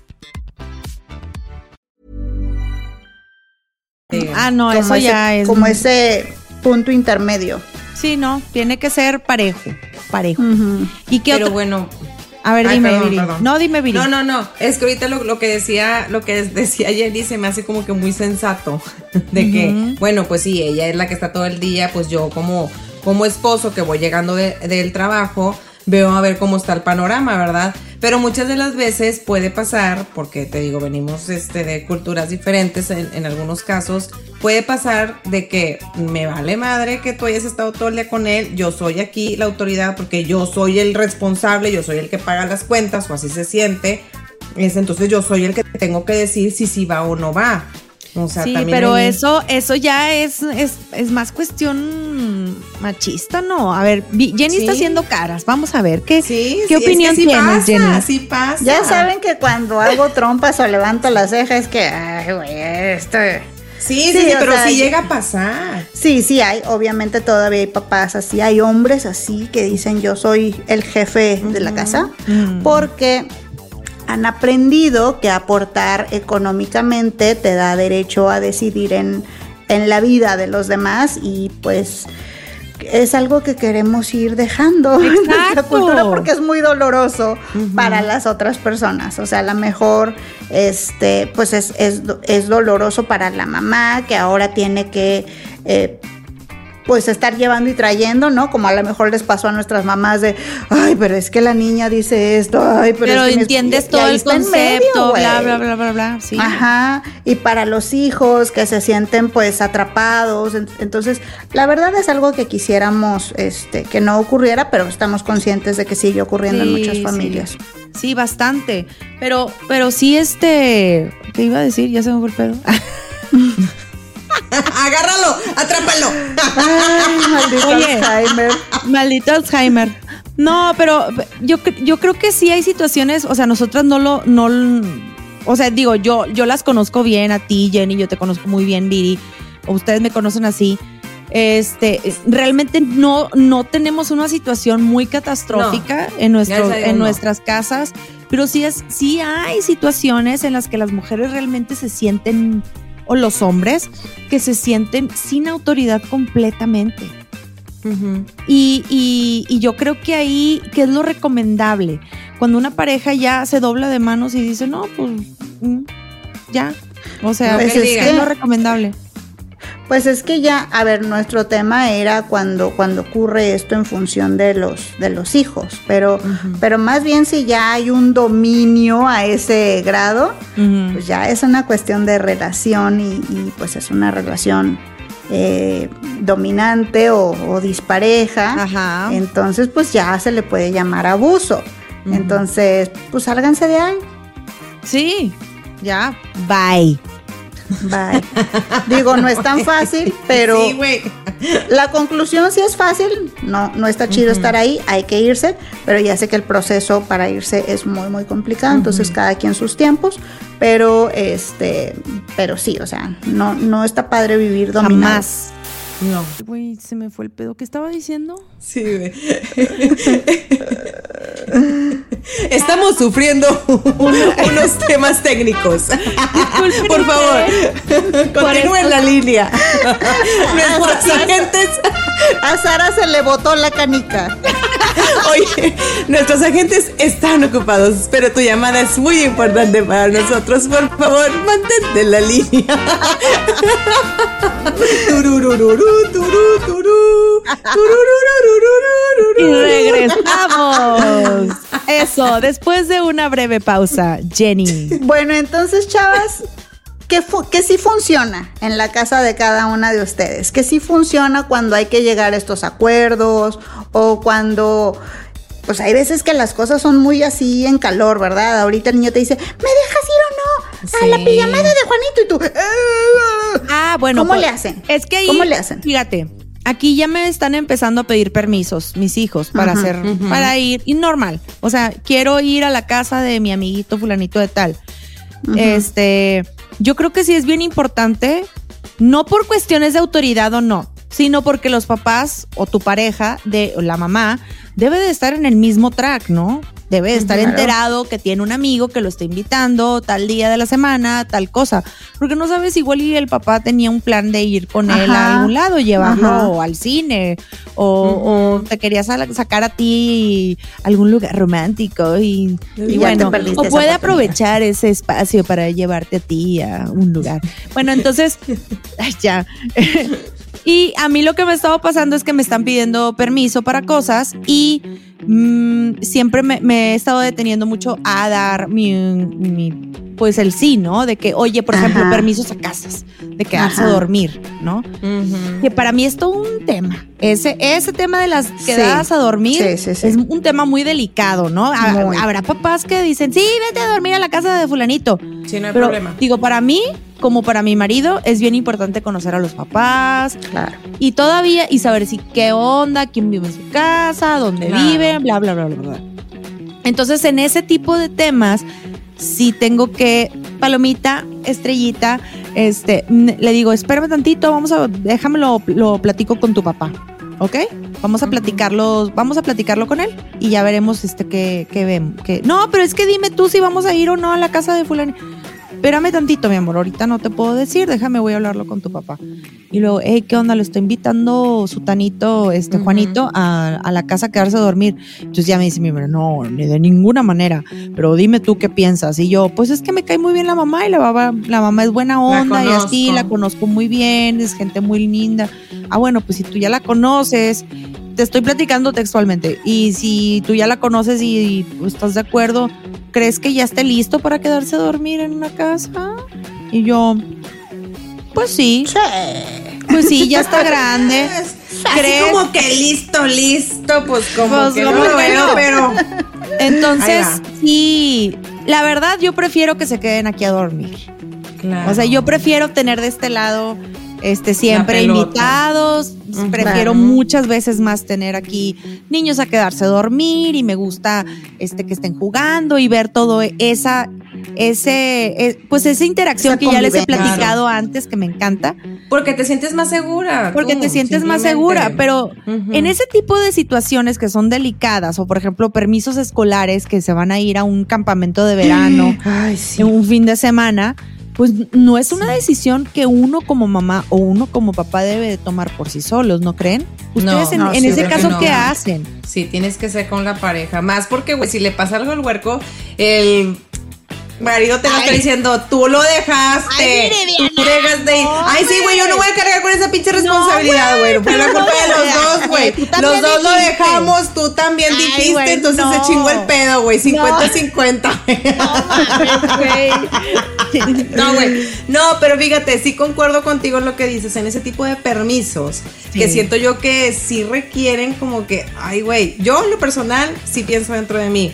Ah, no, como eso ese, ya es. como ese punto intermedio. Sí, no, tiene que ser parejo, parejo. ¿Y qué Pero otro? bueno, A ver, Ay, dime, perdón, Viri. perdón. No, dime, Viri. No, no, no. Es que ahorita lo, lo que decía, lo que decía Jenny se me hace como que muy sensato. De que, bueno, pues sí, ella es la que está todo el día, pues yo como, como esposo que voy llegando de- del trabajo, veo a ver cómo está el panorama, ¿verdad? Pero muchas de las veces puede pasar, porque te digo, venimos este, de culturas diferentes en, algunos casos, puede pasar de que me vale madre que tú hayas estado todo el día con él, yo soy aquí la autoridad porque yo soy el responsable, yo soy el que paga las cuentas o así se siente. Es, entonces yo soy el que tengo que decir si sí va o no va. O sea, sí, pero hay- eso, eso ya es, es, es más cuestión machista, ¿no? A ver, Jenny está haciendo caras. Vamos a ver, ¿qué, Sí, ¿qué sí, opinión es que sí tienes, pasa, Jenny? Sí pasa. Ya saben que cuando hago trompas o levanto las cejas, que, ay, güey, esto. Sí, sí, Sí, pero sea, sí llega a pasar. Sí, sí hay, obviamente todavía hay papás así, hay hombres así que dicen yo soy el jefe de la casa, porque han aprendido que aportar económicamente te da derecho a decidir en, en la vida de los demás y pues es algo que queremos ir dejando en nuestra cultura porque es muy doloroso para las otras personas. O sea, a lo mejor este, pues es, es doloroso para la mamá que ahora tiene que eh, pues estar llevando y trayendo, ¿no? Como a lo mejor les pasó a nuestras mamás de, ay, pero es que la niña dice esto, ay, pero, Pero es que entiendes todo el concepto, medio, bla, bla, bla, bla, bla. Sí. Ajá, y para los hijos que se sienten pues atrapados, en- entonces la verdad es algo que quisiéramos este que no ocurriera, pero estamos conscientes de que sigue ocurriendo en Sí, muchas sí. familias. Sí, bastante. Pero, pero sí, este. ¿Qué iba a decir? Ya se me fue el pedo. Agárralo, atrápalo. Ay, maldito Oye. Alzheimer. Maldito Alzheimer. No, pero yo, yo creo que sí hay situaciones, o sea, nosotras no lo, no, o sea, digo, yo, yo las conozco bien a ti, Jenny, yo te conozco muy bien, Viri, o ustedes me conocen así. Este, realmente no, no tenemos una situación muy catastrófica en, nuestro, en no. nuestras casas, pero sí, es, sí hay situaciones en las que las mujeres realmente se sienten, o los hombres, que se sienten sin autoridad completamente. Y, y- y yo creo que ahí, que es lo recomendable? Cuando una pareja ya se dobla de manos y dice, no, pues mm, ya. O sea, es, digan. es lo recomendable. Pues es que ya, a ver, nuestro tema era cuando, cuando ocurre esto en función de los, de los hijos, pero, pero más bien si ya hay un dominio a ese grado, pues ya es una cuestión de relación y, y, pues es una relación eh, dominante o, o dispareja. Ajá. Entonces pues ya se le puede llamar abuso. Entonces pues sálganse de ahí. Sí, ya. Bye. Bye. Digo, no es tan fácil, pero Sí, güey. la conclusión sí es fácil. No, no está chido estar ahí, hay que irse, pero ya sé que el proceso para irse es muy, muy complicado. Entonces, cada quien sus tiempos. Pero este, pero sí, o sea, no, no está padre vivir dominado. Jamás. No. Güey, se me fue el pedo. ¿Qué estaba diciendo? Sí, güey. Estamos sufriendo unos temas técnicos. Por favor, continúen la línea. Nuestros agentes. A Sara se le botó la canica. Oye, nuestros agentes están ocupados, pero tu llamada es muy importante para nosotros. Por favor, mantente en la línea. Y regresamos. Eso, después de una breve pausa, Jenny. Bueno, entonces, chavas, que, que sí funciona en la casa de cada una de ustedes, que sí funciona cuando hay que llegar a estos acuerdos o cuando, pues hay veces que las cosas son muy así en calor, ¿verdad? Ahorita el niño te dice, ¿me dejas ir o no? A la pijamada de Juanito y tú... "Ah". Ah, bueno. ¿Cómo pues, le hacen? Es que ahí, ¿Cómo le hacen? Fíjate, aquí ya me están empezando a pedir permisos mis hijos para Ajá, hacer, para ir, y normal. O sea, quiero ir a la casa de mi amiguito fulanito de tal. Este, yo creo que sí es bien importante, no por cuestiones de autoridad o no, sino porque los papás o tu pareja de o la mamá debe de estar en el mismo track, ¿no? Debe de estar Claro. enterado que tiene un amigo que lo está invitando tal día de la semana, tal cosa. Porque no sabes, igual y el papá tenía un plan de ir con él a algún lado, llevarlo Ajá. al cine, o, o te quería sal- sacar a ti a algún lugar romántico y, y bueno, o puede aprovechar ese espacio para llevarte a ti a un lugar. Bueno, entonces, ay, ya. Y a mí lo que me estaba pasando es que me están pidiendo permiso para cosas y mm, siempre me, me he estado deteniendo mucho a dar mi, mi, pues el sí, ¿no? De que, oye, por ejemplo, permisos a casas, de quedarse a dormir, ¿no? Que para mí es todo un tema. Ese, ese tema de las Sí. quedadas a dormir Sí, sí, sí. es un tema muy delicado, ¿no? Muy. Habrá papás que dicen, sí, vete a dormir a la casa de fulanito. Sí, no hay Pero problema. digo, para mí, como para mi marido, es bien importante conocer a los papás Claro. y todavía, y saber si qué onda, quién vive en su casa, dónde Claro. vive, bla, bla, bla, bla, bla. Entonces, en ese tipo de temas, sí tengo que, palomita, estrellita, este, le digo, espérame tantito, vamos a, déjame lo, lo platico con tu papá, ¿ok? Vamos a platicarlo, vamos a platicarlo con él y ya veremos este qué, qué vemos. Que, no, pero es que dime tú si vamos a ir o no a la casa de fulano. Espérame tantito, mi amor, ahorita no te puedo decir, déjame, voy a hablarlo con tu papá. Y luego, hey, ¿qué onda? Le estoy invitando su tanito, este. Juanito, a, a la casa a quedarse a dormir. Entonces ya me dice mi mamá, no, ni de ninguna manera, pero dime tú qué piensas. Y yo, pues es que me cae muy bien la mamá y la mamá, la mamá es buena onda y así, la conozco muy bien, es gente muy linda. Ah, bueno, pues si tú ya la conoces, te estoy platicando textualmente, y si tú ya la conoces y, y, estás de acuerdo, ¿crees que ya esté listo para quedarse a dormir en una casa? Y yo, pues sí, pues sí, ya está grande. Así ¿Crees? como que listo, listo, pues como Pues que no lo veo, pero Entonces, sí, la verdad yo prefiero que se queden aquí a dormir. O sea, yo prefiero tener de este lado este siempre invitados, prefiero Claro. muchas veces más tener aquí niños a quedarse a dormir y me gusta este que estén jugando y ver todo esa ese eh, pues esa interacción Esa que ya les he platicado antes que me encanta, porque te sientes más segura. porque tú, te sientes más segura, pero en ese tipo de situaciones que son delicadas o por ejemplo permisos escolares que se van a ir a un campamento de verano Ay, sí. en un fin de semana, pues no es una decisión que uno como mamá o uno como papá debe de tomar por sí solos, ¿no creen? Ustedes en, no, en sí, ese que caso, no. ¿qué hacen? Sí, tienes que ser con la pareja. Más porque, güey, si le pasa algo al huerco, el marido te lo está diciendo, tú lo dejaste. Ay, mire, tú dejaste. no, Ay, sí, güey, yo no voy a cargar con esa pinche responsabilidad, güey. Fue la no, culpa de los dos, güey. Los dos lo dejamos, tú también Ay, dijiste, entonces no. se chingó el pedo, güey. 50-50. No, güey. No, pero fíjate, sí concuerdo contigo en lo que dices, en ese tipo de permisos, que siento yo que sí requieren como que, ay, güey, yo en lo personal sí pienso dentro de mí,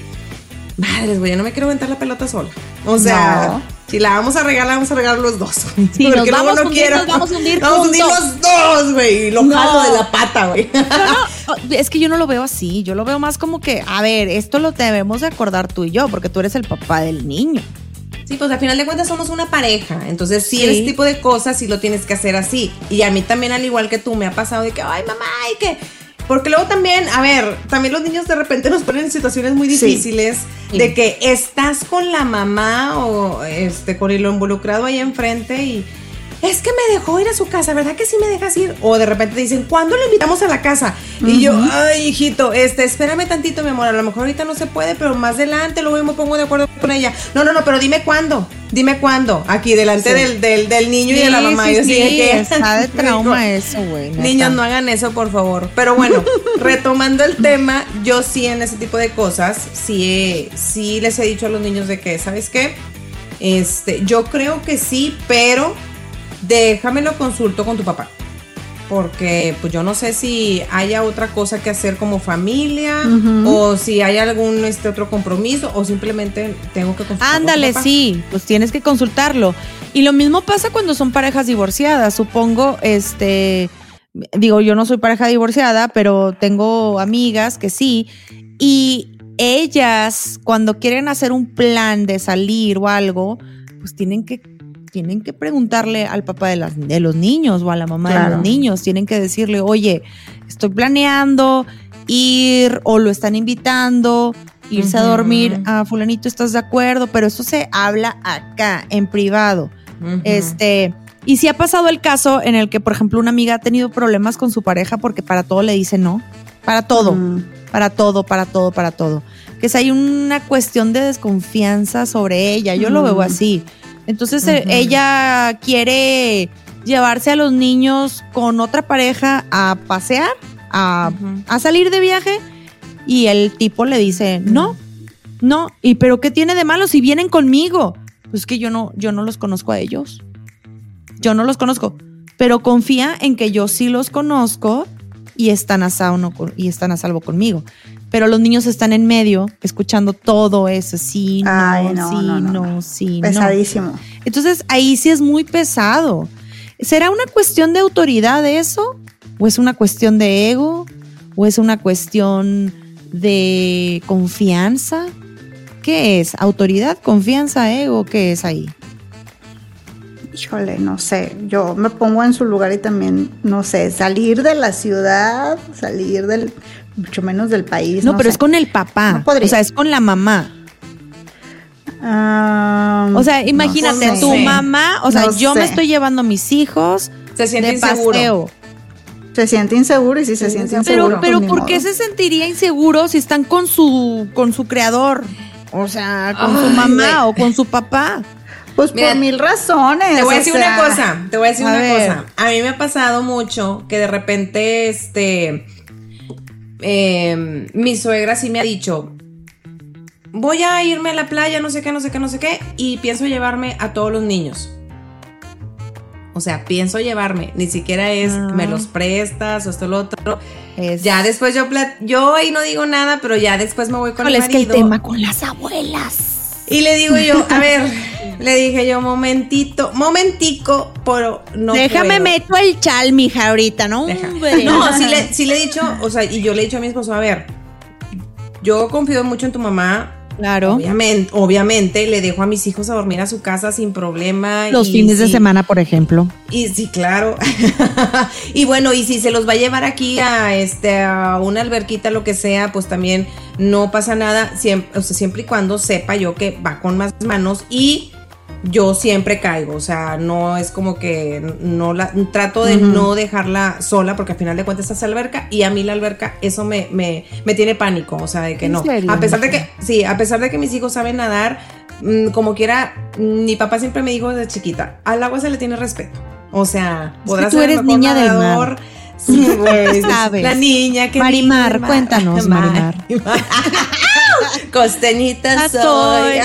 madres, güey, yo no me quiero aventar la pelota sola. O sea, No. si la vamos a regalar, vamos a regalar los dos. Sí, nos Porque luego vamos no hundir, quiero. nos vamos a hundir Vamos a hundir juntos. los dos, güey, y lo No. jalo de la pata, güey. No, es que yo no lo veo así, yo lo veo más como que, a ver, esto lo debemos de acordar tú y yo, porque tú eres el papá del niño. Sí, pues al final de cuentas somos una pareja. Entonces, sí, ese tipo de cosas sí lo tienes que hacer así. Y a mí también, al igual que tú, me ha pasado de que, ay, mamá, y que Porque luego también, a ver, también los niños de repente nos ponen en situaciones muy Sí. difíciles de que estás con la mamá o este con el involucrado ahí enfrente y es que me dejó ir a su casa, ¿verdad que sí me dejas ir? O de repente te dicen, ¿cuándo lo invitamos a la casa? Y yo, ay, hijito, este, espérame tantito, mi amor, a lo mejor ahorita no se puede, pero más adelante luego me pongo de acuerdo con ella. No, no, no, pero dime cuándo, dime cuándo, aquí delante del, del, del niño y de la mamá. Sí, yo que- está de trauma eso, güey. Niños, no hagan eso, por favor. Pero bueno, retomando el tema, yo sí en ese tipo de cosas, sí, sí les he dicho a los niños de que, ¿sabes qué? Este, yo creo que sí, pero déjamelo consulto con tu papá. Porque pues yo no sé si haya otra cosa que hacer como familia o si hay algún este otro compromiso o simplemente tengo que consultar. con tu Ándale, sí, pues tienes que consultarlo. Y lo mismo pasa cuando son parejas divorciadas. Supongo, este, digo, yo no soy pareja divorciada, pero tengo amigas que sí. Y ellas, cuando quieren hacer un plan de salir o algo, pues tienen que, tienen que preguntarle al papá de, las, de los niños o a la mamá de los niños. Tienen que decirle, oye, estoy planeando ir o lo están invitando, irse a dormir a fulanito, ¿estás de acuerdo? Pero eso se habla acá, en privado. Este, y si ha pasado el caso en el que, por ejemplo, una amiga ha tenido problemas con su pareja porque para todo le dice no. Para todo, Mm. para todo, para todo, para todo. Que si hay una cuestión de desconfianza sobre ella, yo lo veo así. Entonces eh, ella quiere llevarse a los niños con otra pareja a pasear, a, a salir de viaje y el tipo le dice, no, no, y pero ¿qué tiene de malo si vienen conmigo? Pues que yo no, yo no los conozco a ellos. Yo no los conozco, pero confía en que yo sí los conozco y están a salvo, y están a salvo conmigo. Pero los niños están en medio, escuchando todo eso, sí, no, Ay, no, sí, no, no, sí. Pesadísimo. Entonces ahí sí es muy pesado. ¿Será una cuestión de autoridad eso? ¿O es una cuestión de ego? ¿O es una cuestión de confianza? ¿Qué es? ¿Autoridad, confianza, ego? ¿Qué es ahí? Híjole, no sé. Yo me pongo en su lugar y también, no sé, salir de la ciudad, salir del, mucho menos del país. No, pero sé. es con el papá. No podría. o sea, es con la mamá. Ah, O sea, no imagínate, sé. tu mamá, o sea, No yo me estoy llevando a mis hijos Se siente de inseguro. paseo. Se siente inseguro y sí se siente Pero, inseguro. pero pues, ni ¿por qué modo. se sentiría inseguro si están con su, con su creador? O sea, con su mamá o con su papá. Pues Mira, por mil razones. Te voy a decir sea, una cosa, te voy a decir a una ver. cosa. A mí me ha pasado mucho que de repente, este, eh, mi suegra sí me ha dicho, voy a irme a la playa, no sé qué, no sé qué, no sé qué, y pienso llevarme a todos los niños. O sea, pienso llevarme, ni siquiera es Ah. me los prestas o esto lo otro. Es- Ya después yo yo ahí no digo nada, pero ya después me voy con el es que el tema con las abuelas. Y le digo yo, a ver, le dije yo, momentito, momentico, pero no Déjame puedo. meto el chal, mija, ahorita, ¿no? Hombre. No, sí le, sí le he dicho, o sea, y yo le he dicho a mi esposo, a ver, yo confío mucho en tu mamá. Claro. Obviamente, obviamente, le dejo a mis hijos a dormir a su casa sin problema. Los y fines de semana, por ejemplo. Y sí, claro. y bueno, y si se los va a llevar aquí a este a una alberquita, lo que sea, pues también no pasa nada, siempre, o sea, siempre y cuando sepa yo que va con más manos y yo siempre caigo, o sea, no es como que no la trato de no dejarla sola porque al final de cuentas estás alberca y a mí la alberca eso me, me, me tiene pánico, o sea, de que ¿En no. serio? A pesar de que sí, a pesar de que mis hijos saben nadar, mm, como quiera, mi papá siempre me dijo desde chiquita, al agua se le tiene respeto. O sea, que podrás tú ser eres niña del mar. Sí, güey, Sabes. La niña que Marimar, mar. cuéntanos, Marimar. Costeñita Ah, soy. soy.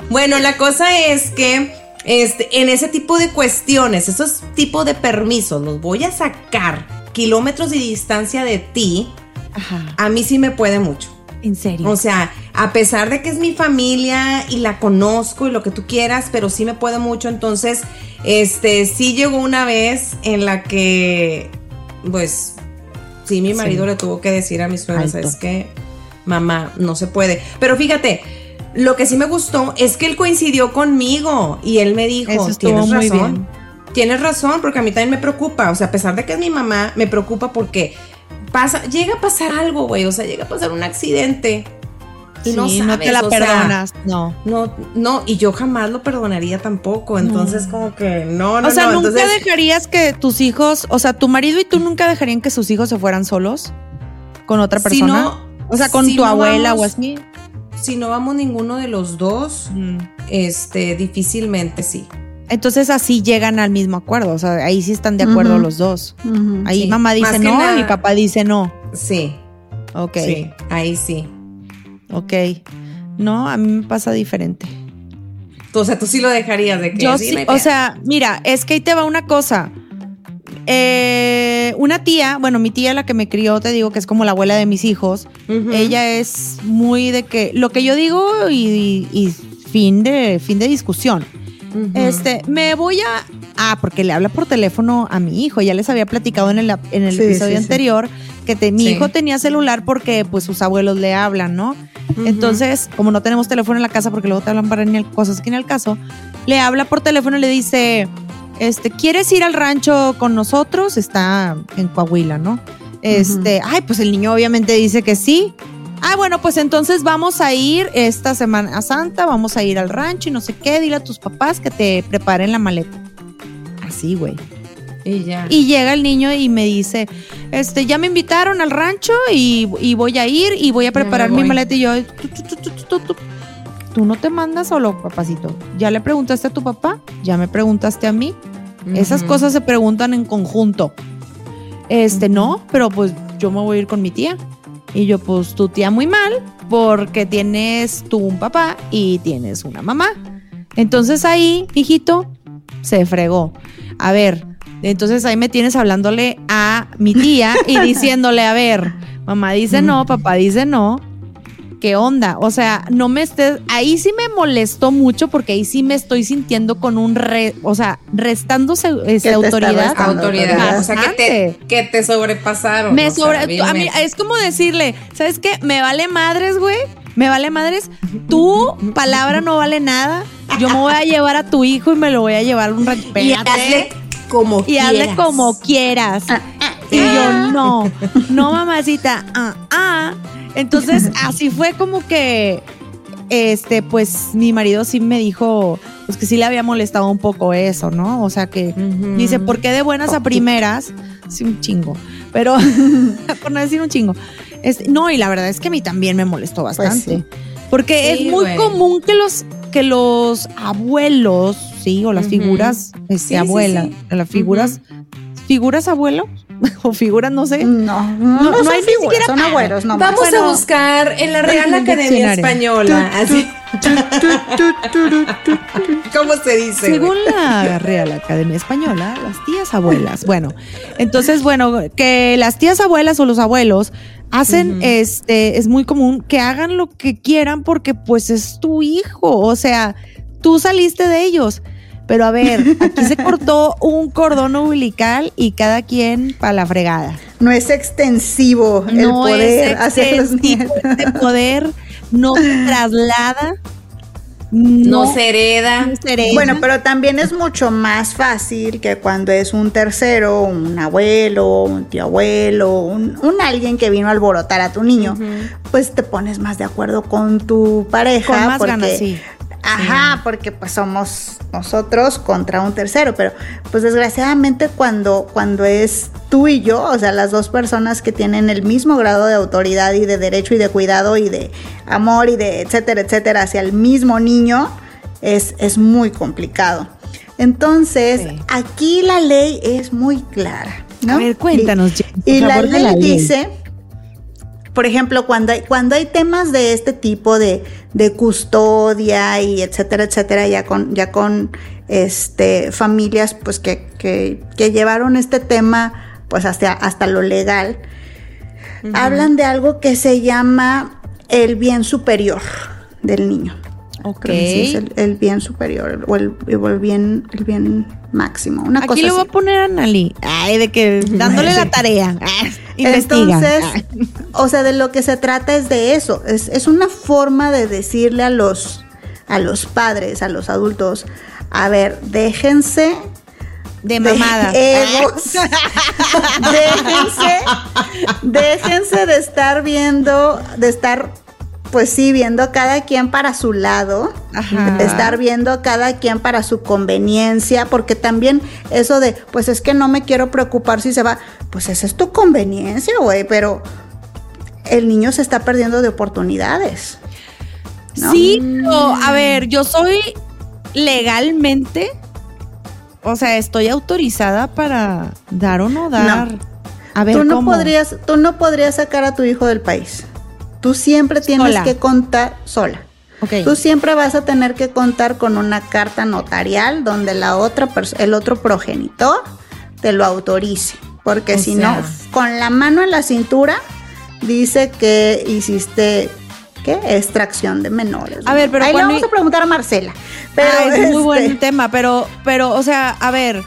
bueno, la cosa es que este, en ese tipo de cuestiones, esos tipos de permisos, los voy a sacar kilómetros de distancia de ti, Ajá. a mí sí me puede mucho. En serio. O sea, a pesar de que es mi familia y la conozco y lo que tú quieras, pero sí me puede mucho. Entonces, este, sí llegó una vez en la que, pues, sí, mi marido Sí. le tuvo que decir a mi suegra, Alto. ¿sabes qué? Mamá, no se puede. Pero fíjate, lo que sí me gustó es que él coincidió conmigo y él me dijo, tienes razón. bien. Tienes razón, porque a mí también me preocupa. O sea, a pesar de que es mi mamá, me preocupa porque pasa, llega a pasar algo, güey, o sea, llega a pasar un accidente. Y no Sí, sabes, te la o sea, perdonas, no. no, no, y yo jamás lo perdonaría tampoco. Entonces, como que no, no, o sea, no. nunca entonces, dejarías que tus hijos, o sea, tu marido y tú nunca dejarían que sus hijos se fueran solos con otra Si persona. no- o sea, con si tu no abuela o vamos- así. si no vamos ninguno de los dos, este, difícilmente sí. Entonces así llegan al mismo acuerdo, o sea, ahí sí están de acuerdo los dos. Ahí Sí. mamá dice no nada- y papá dice no. Sí, Ok, sí, ahí sí. ok. No, a mí me pasa diferente. Tú, o sea, tú sí lo dejarías de que Yo sí, o sea, mira, es que ahí te va una cosa. Eh, una tía, bueno, mi tía la que me crió, te digo que es como la abuela de mis hijos. Ella es muy de que lo que yo digo y, y fin de fin de discusión. Este, me voy a ah, porque le habla por teléfono a mi hijo. Ya les había platicado en el, en el Sí, episodio sí, sí. anterior que te- mi hijo tenía celular porque pues sus abuelos le hablan, ¿no? Entonces, como no tenemos teléfono en la casa porque luego te hablan para ni al- cosas que ni al caso, le habla por teléfono y le dice, este, ¿quieres ir al rancho con nosotros? Está en Coahuila, ¿no? Este, ay, pues el niño obviamente dice que sí. Ah, bueno, pues entonces vamos a ir esta Semana Santa, vamos a ir al rancho y no sé qué, dile a tus papás que te preparen la maleta. Así, güey. Y ya. Y llega el niño y me dice, este, ya me invitaron al rancho y, y voy a ir y voy a preparar mi maleta. Y yo, tú no te mandas solo, papacito. ¿Ya le preguntaste a tu papá? ¿Ya me preguntaste a mí? Esas cosas se preguntan en conjunto. Este, no, pero pues yo me voy a ir con mi tía. Y yo, pues tu tía muy mal, porque tienes tú un papá y tienes una mamá. Entonces ahí, hijito, se fregó. A ver, entonces ahí me tienes hablándole a mi tía y diciéndole, a ver, mamá dice no, papá dice no. ¿Qué onda? O sea, no me estés. Ahí sí me molestó mucho porque ahí sí me estoy sintiendo con un re. O sea, restándose este, te está autoridad. restando autoridad. O sea, que te, que te sobrepasaron. Me sea, a mí es como decirle, ¿sabes qué? Me vale madres, güey. Me vale madres. Tu palabra no vale nada. Yo me voy a llevar a tu hijo y me lo voy a llevar un rancho. Y hazle como Y hazle quieras. como quieras. Y yo, no, no, mamacita. Ah, ah. Entonces, así fue como que, este, pues mi marido sí me dijo, pues que sí le había molestado un poco eso, ¿no? O sea que dice, ¿por qué de buenas a primeras? Sí, un chingo. Pero, por no decir un chingo. Es- no, y la verdad es que a mí también me molestó bastante. sí. Porque Sí, es muy güey. común que los, que los abuelos, sí, o las figuras, este, Sí, abuela, las figuras, figuras abuelo, o figuras, no sé. No, no, No, hay figuras, siquiera- son Vamos Bueno, a buscar en la Real Academia. Española. Así. ¿Cómo se dice? Según la Real Academia Española, las tías abuelas. Bueno, entonces, bueno, que las tías abuelas o los abuelos hacen, este, es muy común que hagan lo que quieran porque pues es tu hijo, o sea, tú saliste de ellos. Pero a ver, aquí se cortó un cordón umbilical y cada quien para la fregada. No es extensivo el no poder es hacer los extensivo, nietos. este poder no se traslada, No se hereda. no se hereda. Bueno, pero también es mucho más fácil que cuando es un tercero, un abuelo, un tío abuelo, un, un alguien que vino a alborotar a tu niño, pues te pones más de acuerdo con tu pareja. Con más porque, ganas, sí. Ajá, porque pues somos nosotros contra un tercero, pero pues desgraciadamente cuando, cuando es tú y yo, o sea, las dos personas que tienen el mismo grado de autoridad y de derecho y de cuidado y de amor y de etcétera, etcétera, hacia el mismo niño, es, es muy complicado. Entonces, Sí. aquí la ley es muy clara. ¿no? A ver, cuéntanos, Y- Y, ley la ley. dice, por ejemplo, cuando hay, cuando hay temas de este tipo de, de custodia y etcétera, etcétera, ya con, ya con este familias pues que, que, que llevaron este tema pues hasta, hasta lo legal, hablan de algo que se llama el bien superior del niño. Ok. Creo que sí es el, el bien superior o el, el bien, el bien máximo. Una Aquí cosa le voy así. a poner a Nali. Ay, de que dándole la tarea. Ah. Entonces, Ah. o sea, de lo que se trata es de eso. Es, es una forma de decirle a los, a los padres, a los adultos, a ver, déjense De mamadas. egos. déjense, déjense de estar viendo, de estar, pues sí, viendo cada quien para su lado, Ajá. estar viendo cada quien para su conveniencia, porque también eso de, pues es que no me quiero preocupar si se va, pues esa es tu conveniencia, güey, pero el niño se está perdiendo de oportunidades. ¿no? Sí, pero, a ver, yo soy legalmente, o sea, estoy autorizada para dar o no dar. A ver, tú no ¿cómo? podrías, tú no podrías sacar a tu hijo del país. Tú siempre tienes Sola. que contar sola. Ok. Tú siempre vas a tener que contar con una carta notarial donde la otra el otro progenitor te lo autorice, porque O si sea. no, con la mano en la cintura dice que hiciste ¿qué? extracción de menores. A ver, pero ahí le vamos a preguntar a Marcela. Pero Ah, es muy buen este, tema, pero, pero, o sea, a ver,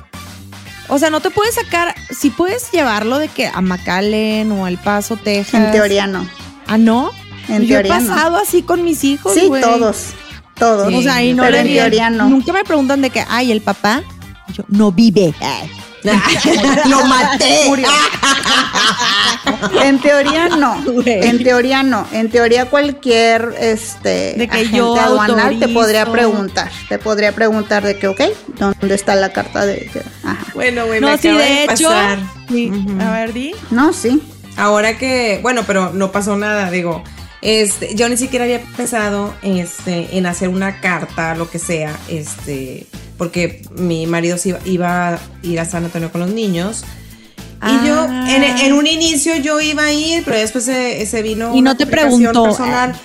o sea, no te puedes sacar, si puedes llevarlo de que a McAllen o al Paso, Texas. en teoría no. Ah, no. En Yo teoría he no. pasado así con mis hijos. Sí, todos. Todos. O sea, y no pero en teoría no. Nunca me preguntan de que, ay, el papá. Yo, no vive. Ay. Lo maté. En teoría no. En teoría no. En teoría cualquier este De que agente yo aduanal te autorizo. podría preguntar. Te podría preguntar de que, ok, ¿dónde está la carta de? Ajá. Bueno, güey, No, me sí, de de hecho. pasar. sí. A ver, di. No, sí. Ahora que, bueno, pero no pasó nada, digo. Este, yo ni siquiera había pensado este, en hacer una carta, lo que sea, este, porque mi marido se iba, iba a ir a San Antonio con los niños. Y yo, Ah. en, en un inicio yo iba a ir, pero después se, se vino. Y no te preguntó. Personal.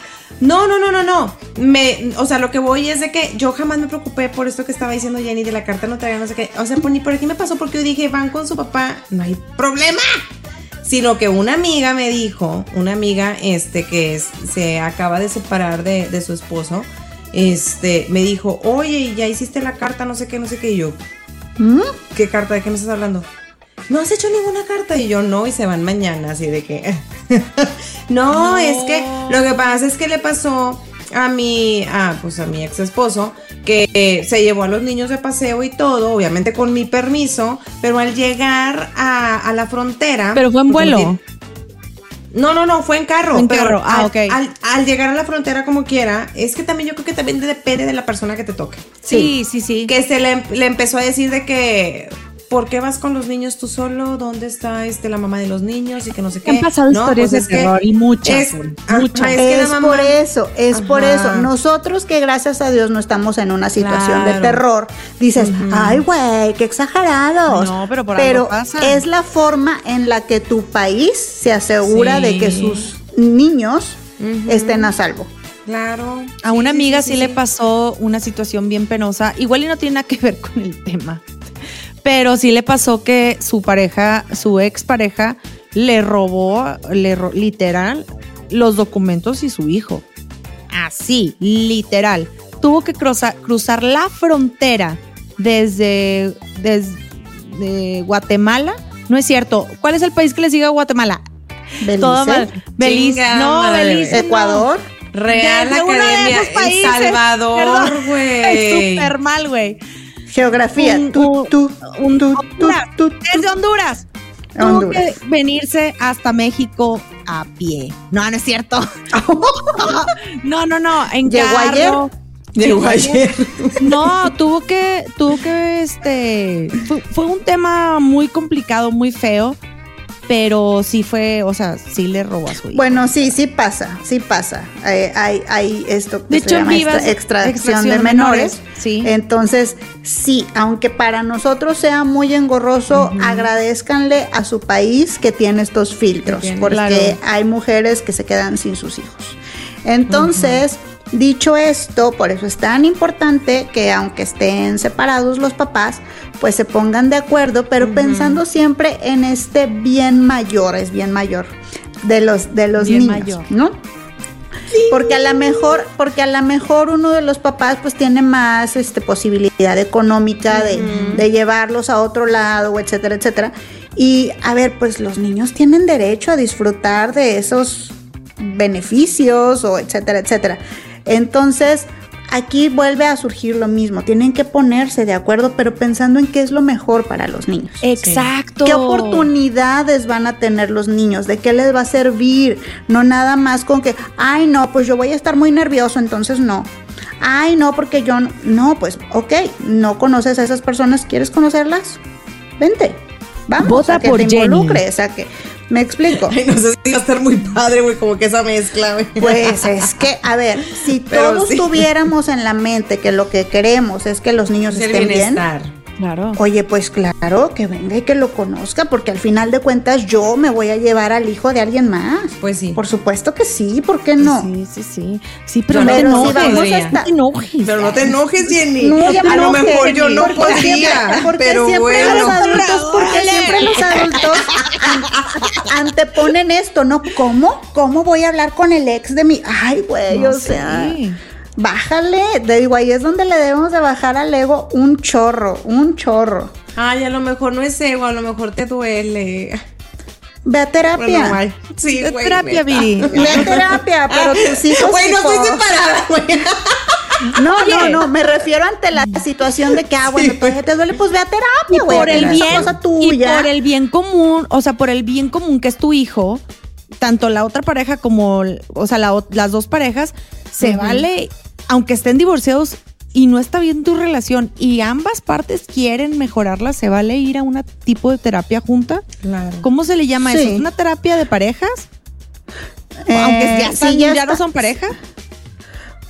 No, no, no, no, no. Me, o sea, lo que voy es de que yo jamás me preocupé por esto que estaba diciendo Jenny de la carta notaria, no sé qué. O sea, por, ni por aquí me pasó porque yo dije, van con su papá, no hay problema. Sino que una amiga me dijo, una amiga este que es- se acaba de separar de, de su esposo, este, me dijo, oye, ya hiciste la carta, no sé qué, no sé qué. Y yo, ¿Mm? ¿qué carta? ¿De qué me estás hablando? No has hecho ninguna carta. Y yo, no, y se van mañana, así de que. no, es que lo que pasa es que le pasó a mi, a, pues a mi ex esposo, que eh, se llevó a los niños de paseo y todo, obviamente con mi permiso, pero al llegar a, a la frontera. Pero fue en pues, vuelo. no, no, no, fue en carro. En pero carro, ah, al, ok. Al, al llegar a la frontera como quiera, es que también yo creo que también depende de la persona que te toque Sí, sí, sí. que se le, le empezó a decir de que ¿por qué vas con los niños tú solo? ¿Dónde está este la mamá de los niños? Y que no sé qué. Han pasado historias de terror y muchas, es- güey, ajá, muchas. es que la Es mamá- por eso, es por eso. Nosotros que gracias a Dios no estamos en una situación de terror, dices, ay, güey, qué exagerados. No, pero por Pero algo pasa. es la forma en la que tu país se asegura Sí. de que sus niños estén a salvo. Claro. A una sí, amiga sí, sí, sí, le pasó una situación bien penosa. Igual y no tiene nada que ver con el tema. Pero sí le pasó que su pareja, su expareja, le robó, le ro- literal, los documentos y su hijo. Así, literal. Tuvo que cruzar, cruzar la frontera desde, desde Guatemala. No es cierto. ¿Cuál es el país que le sigue a Guatemala? Belice, Todo mal. Belice. Chinga No, madre. Belice. no. Ecuador. Real Desde uno de Academia esos El países. Salvador, güey. Súper mal, güey. Geografía. Un- tú, un- tú, un- tú, tú, Honduras. Desde Honduras. Tuvo que venirse hasta México a pie. No, no es cierto. no, no, no. En ¿Llegó carro. Llegó ayer. No, tuvo que, tuvo que, este, fue, fue un tema muy complicado, muy feo, pero sí fue, o sea, sí le robó a su hijo. Bueno, sí, sí pasa, sí pasa. Eh, hay, hay esto que De se hecho, llama extra- extracción, extracción de de menores. menores, sí. Entonces, sí, aunque para nosotros sea muy engorroso, agradezcanle a su país que tiene estos filtros, porque claro. hay mujeres que se quedan sin sus hijos. Entonces, dicho esto, por eso es tan importante que aunque estén separados los papás, pues se pongan de acuerdo, pero pensando siempre en este bien mayor, es bien mayor de los de los Bien niños, mayor. ¿no? Porque a lo mejor, porque a lo mejor uno de los papás pues tiene más este posibilidad económica de, de llevarlos a otro lado, etcétera, etcétera. Y a ver, pues los niños tienen derecho a disfrutar de esos beneficios o etcétera, etcétera. Entonces, aquí vuelve a surgir lo mismo. Tienen que ponerse de acuerdo, pero pensando en qué es lo mejor para los niños. Exacto. ¿Qué oportunidades van a tener los niños? ¿De qué les va a servir? No nada más con que, ay, no, pues yo voy a estar muy nervioso, entonces no. Ay, no, porque yo no. No, pues, ok, no conoces a esas personas, ¿quieres conocerlas? Vente. Vamos Vota a que por te Jenny. involucres, a que. Me explico. Ay, no sé si va a estar muy padre, güey, como que esa mezcla, güey. Pues es que, a ver, si Pero todos sí. tuviéramos en la mente que lo que queremos es que los niños estén bien. Claro. Oye, pues claro, que venga y que lo conozca, porque al final de cuentas yo me voy a llevar al hijo de alguien más. Pues sí. Por supuesto que sí, ¿por qué no? Sí, sí, sí. Sí, pero no te si enojes. estar- No te enojes. Pero no te enojes, Jenny. No, a lo enojé, mejor yo no podría. siempre- porque pero siempre bueno. los adultos, porque siempre los adultos an- anteponen esto, ¿no? ¿Cómo? ¿Cómo voy a hablar con el ex de mi? Ay, güey, No o sé. sea, bájale. Te digo, ahí es donde le debemos de bajar al ego un chorro, un chorro. Ay, a lo mejor no es ego, a lo mejor te duele. Ve a terapia. Bueno. Sí, güey. terapia. Viri. Ve a terapia, pero tus hijos. Güey, no estoy separada, güey. No, no, no, me refiero ante la situación de que, ah, bueno, todavía te duele, pues ve a Y terapia, güey. por el bien cosa y tuya. por el bien común, o sea, por el bien común que es tu hijo, tanto la otra pareja como, o sea, la las dos parejas, se vale, aunque estén divorciados y no está bien tu relación y ambas partes quieren mejorarla, se vale ir a un tipo de terapia junta. Claro. ¿Cómo se le llama Sí. eso? ¿Es una terapia de parejas? Eh, aunque ya, sí, están- ya ya no son pareja.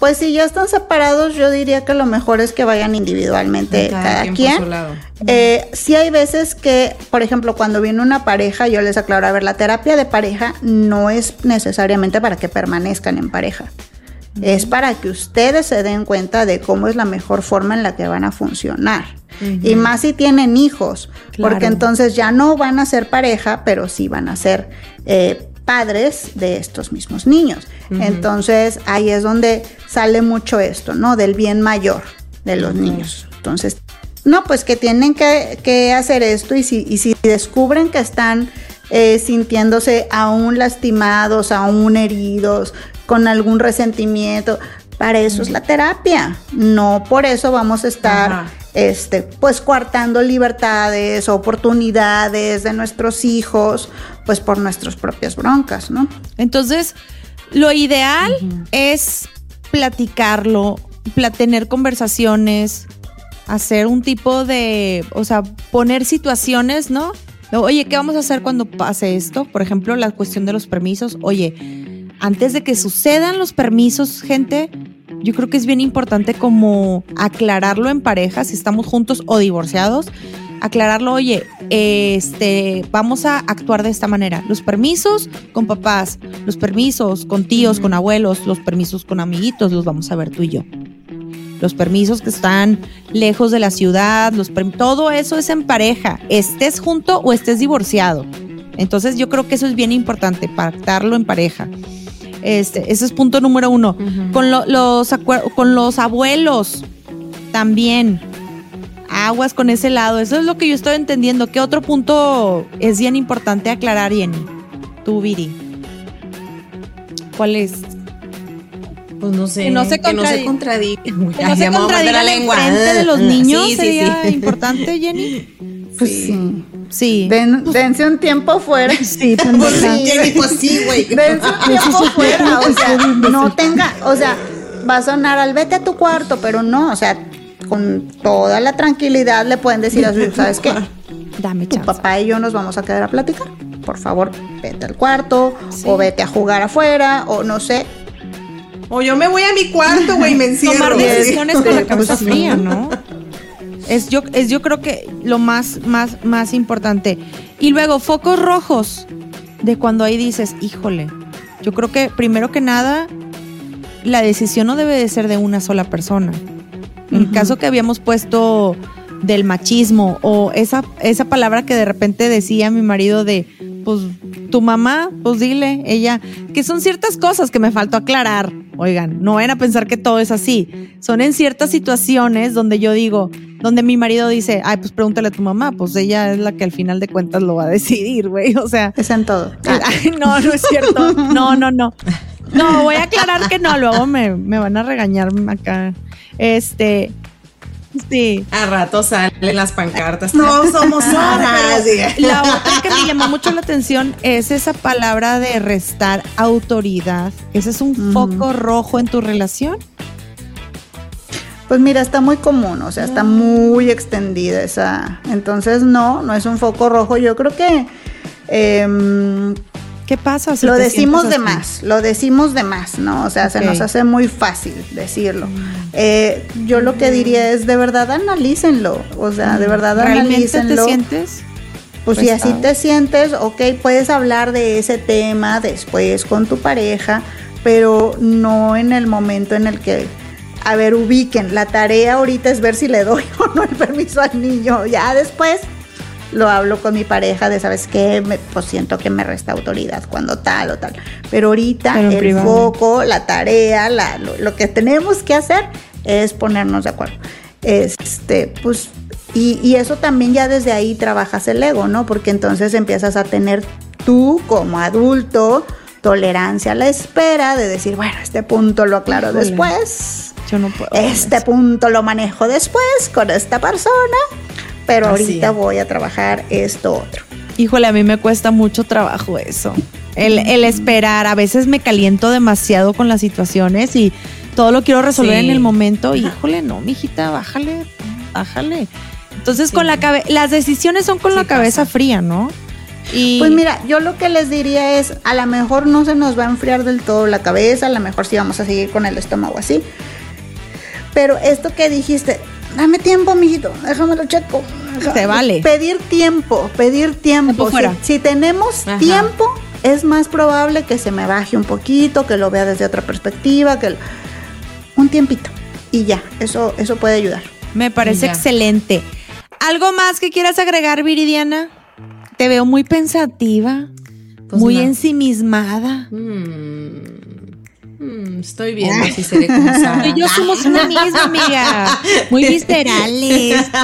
Pues si ya están separados, yo diría que lo mejor es que vayan individualmente cada, quien. Eh, sí hay veces que, por ejemplo, cuando viene una pareja, yo les aclaro, a ver, la terapia de pareja no es necesariamente para que permanezcan en pareja. Es para que ustedes se den cuenta de cómo es la mejor forma en la que van a funcionar. Y más si tienen hijos, Claro. porque entonces ya no van a ser pareja, pero sí van a ser eh, padres de estos mismos niños. Entonces ahí es donde sale mucho esto, ¿no? Del bien mayor de los niños. Entonces, no, pues que tienen que, que hacer esto y si, y si descubren que están eh, sintiéndose aún lastimados, aún heridos, con algún resentimiento, para eso es la terapia. No por eso vamos a estar Ajá. este, pues coartando libertades, oportunidades de nuestros hijos, pues por nuestras propias broncas, ¿no? Entonces, lo ideal es platicarlo, pla- tener conversaciones, hacer un tipo de, o sea, poner situaciones, ¿no? Oye, ¿qué vamos a hacer cuando pase esto? Por ejemplo, la cuestión de los permisos. Oye, antes de que sucedan los permisos, gente, yo creo que es bien importante como aclararlo en pareja, si estamos juntos o divorciados, aclararlo, oye, este, vamos a actuar de esta manera. Los permisos con papás, los permisos con tíos, con abuelos, los permisos con amiguitos, los vamos a ver tú y yo. Los permisos que están lejos de la ciudad, los todo eso es en pareja, estés junto o estés divorciado. Entonces yo creo que eso es bien importante, pactarlo en pareja. Este, ese es punto número uno. con, lo- los con los abuelos también. Aguas con ese lado. Eso es lo que yo estoy entendiendo. ¿Qué otro punto es bien importante aclarar, Jenny? Tú, Viri. ¿Cuál es? Pues no sé. Que no se que no se contradi- contradiga. Que Ay, no se la lengua. enfrente de los niños sí, sería sí. importante, Jenny. Pues sí. Sí. Den- dense un tiempo fuera. Sí, Pues Jenny, pues sí, güey. Dense un tiempo fuera. O sea, no tenga, o sea, va a sonar al vete a tu cuarto, pero no, o sea, con toda la tranquilidad le pueden decir a su hijo, ¿sabes qué? Dame Tu chance. papá y yo nos vamos a quedar a platicar. Por favor, vete al cuarto, o vete a jugar afuera, o no sé. O yo me voy a mi cuarto, güey, me encierro. Tomar decisiones con la cabeza fría, ¿no? Es yo, es yo creo que lo más, más, más importante. Y luego, focos rojos de cuando ahí dices, híjole, yo creo que primero que nada, la decisión no debe de ser de una sola persona. El caso que habíamos puesto del machismo o esa, esa palabra que de repente decía mi marido de, pues tu mamá, pues dile, ella, que son ciertas cosas que me faltó aclarar. Oigan, no vayan a pensar que todo es así. Son en ciertas situaciones donde yo digo, donde mi marido dice, ay, pues pregúntale a tu mamá, pues ella es la que al final de cuentas lo va a decidir, güey. O sea, Es en todo. Ay, no, no es cierto. No, no, no. No, voy a aclarar que no, luego me, me van a regañar acá. Este, sí. A rato salen las pancartas. No somos horas. La otra que me llamó mucho la atención es esa palabra de restar autoridad. ¿Ese es un foco rojo en tu relación? Pues mira, está muy común, o sea, está muy extendida esa. Entonces, no, no es un foco rojo. Yo creo que em, ¿Qué pasa? si lo te decimos de así? más, lo decimos de más, ¿no? O sea, se nos hace muy fácil decirlo. Eh, yo lo que diría es, de verdad, analícenlo. O sea, de verdad, ¿Realmente te analícenlo. sientes? Pues si así te sientes, ok, puedes hablar de ese tema después con tu pareja, pero no en el momento en el que, a ver, ubiquen. La tarea ahorita es ver si le doy o no el permiso al niño. Ya después lo hablo con mi pareja de, ¿sabes qué? Me- pues siento que me resta autoridad cuando tal o tal. Pero ahorita Pero el privado. foco, la tarea, la- lo, lo que tenemos que hacer es ponernos de acuerdo. Este, pues, y, y eso también ya desde ahí trabajas el ego, ¿no? Porque entonces empiezas a tener tú como adulto tolerancia a la espera de decir, bueno, este punto lo aclaro Híjole. después, Yo no puedo. este punto lo manejo después con esta persona, pero Así ahorita es. voy a trabajar esto otro. Híjole, a mí me cuesta mucho trabajo eso. El, el esperar, a veces me caliento demasiado con las situaciones y todo lo quiero resolver Sí. en el momento. y, Híjole, no, mijita, bájale, bájale. Entonces, con la cabeza, las decisiones son con Sí la cabeza pasa. fría, ¿no? Y Pues mira, yo lo que les diría es, a lo mejor no se nos va a enfriar del todo la cabeza, a lo mejor sí vamos a seguir con el estómago así. Pero esto que dijiste, dame tiempo, mijito, déjamelo checo. Se vale. Pedir tiempo, pedir tiempo. Si, fuera. si tenemos Ajá. tiempo, es más probable que se me baje un poquito, que lo vea desde otra perspectiva, que lo- un tiempito. Y ya, eso, eso puede ayudar. me parece excelente. ¿Algo más que quieras agregar, Viridiana? Te veo muy pensativa, Pues muy no. ensimismada. Mm, mm, estoy viendo si seré. Tú y yo somos una misma, amiga. Muy viscerales.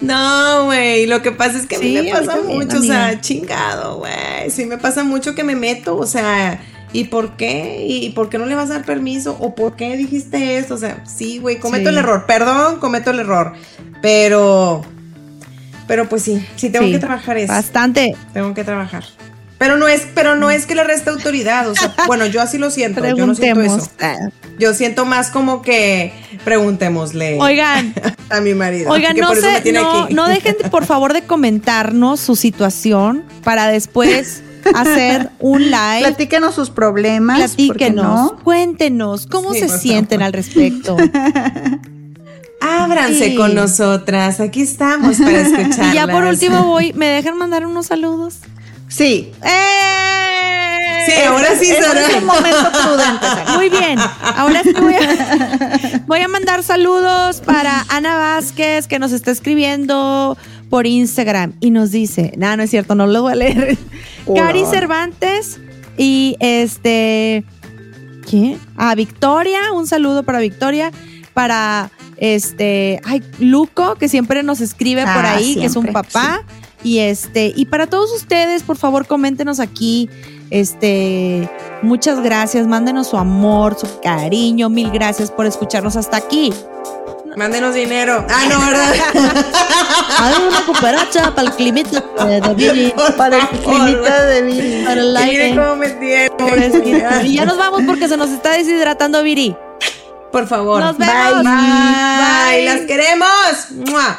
No, güey, lo que pasa es que a mí me pasa también, mucho, o sea, chingado, güey. Sí me pasa mucho que me meto, o sea, ¿y por qué? ¿Y por qué no le vas a dar permiso? ¿O por qué dijiste esto? O sea, sí, güey, cometo Sí. el error, perdón, cometo el error, pero, pero pues sí, sí tengo Sí, que trabajar eso, Bastante. tengo que trabajar. Pero no es, pero no es que le reste autoridad, o sea, bueno, yo así lo siento, yo no siento eso. Yo siento más como que preguntémosle Oigan, a mi marido. Oigan, no sé, no, no dejen por favor de comentarnos su situación para después hacer un live. Platíquenos sus problemas. ¿por qué Platíquenos, no? cuéntenos cómo Sí, se sienten al respecto. Ábranse Sí. con nosotras, aquí estamos para escuchar. y ya por último voy, ¿me dejan mandar unos saludos? Sí. ¡Eh! Sí, ahora sí, Sara. es un momento prudente, Sara. Muy bien, ahora sí voy a, voy a mandar saludos para Ana Vázquez que nos está escribiendo por Instagram y nos dice, no, no es cierto, no lo voy a leer. Hola. Cari Cervantes y este, ¿quién? Ah, Victoria, un saludo para Victoria, para este, ay, Luco que siempre nos escribe por Ah, ahí, que es un papá. Y este, y para todos ustedes, por favor, coméntenos aquí. Este, muchas gracias, mándenos su amor, su cariño, mil gracias por escucharnos hasta aquí. Mándenos dinero. Ah, no, ¿verdad? Hay una cooperacha para el climita de Viri, Para el climita de Viri. para el Que miren aire. cómo me tienen. Y ya nos vamos porque se nos está deshidratando Viri. Por favor. Nos vemos. Bye. Bye. Las queremos. ¡Mua!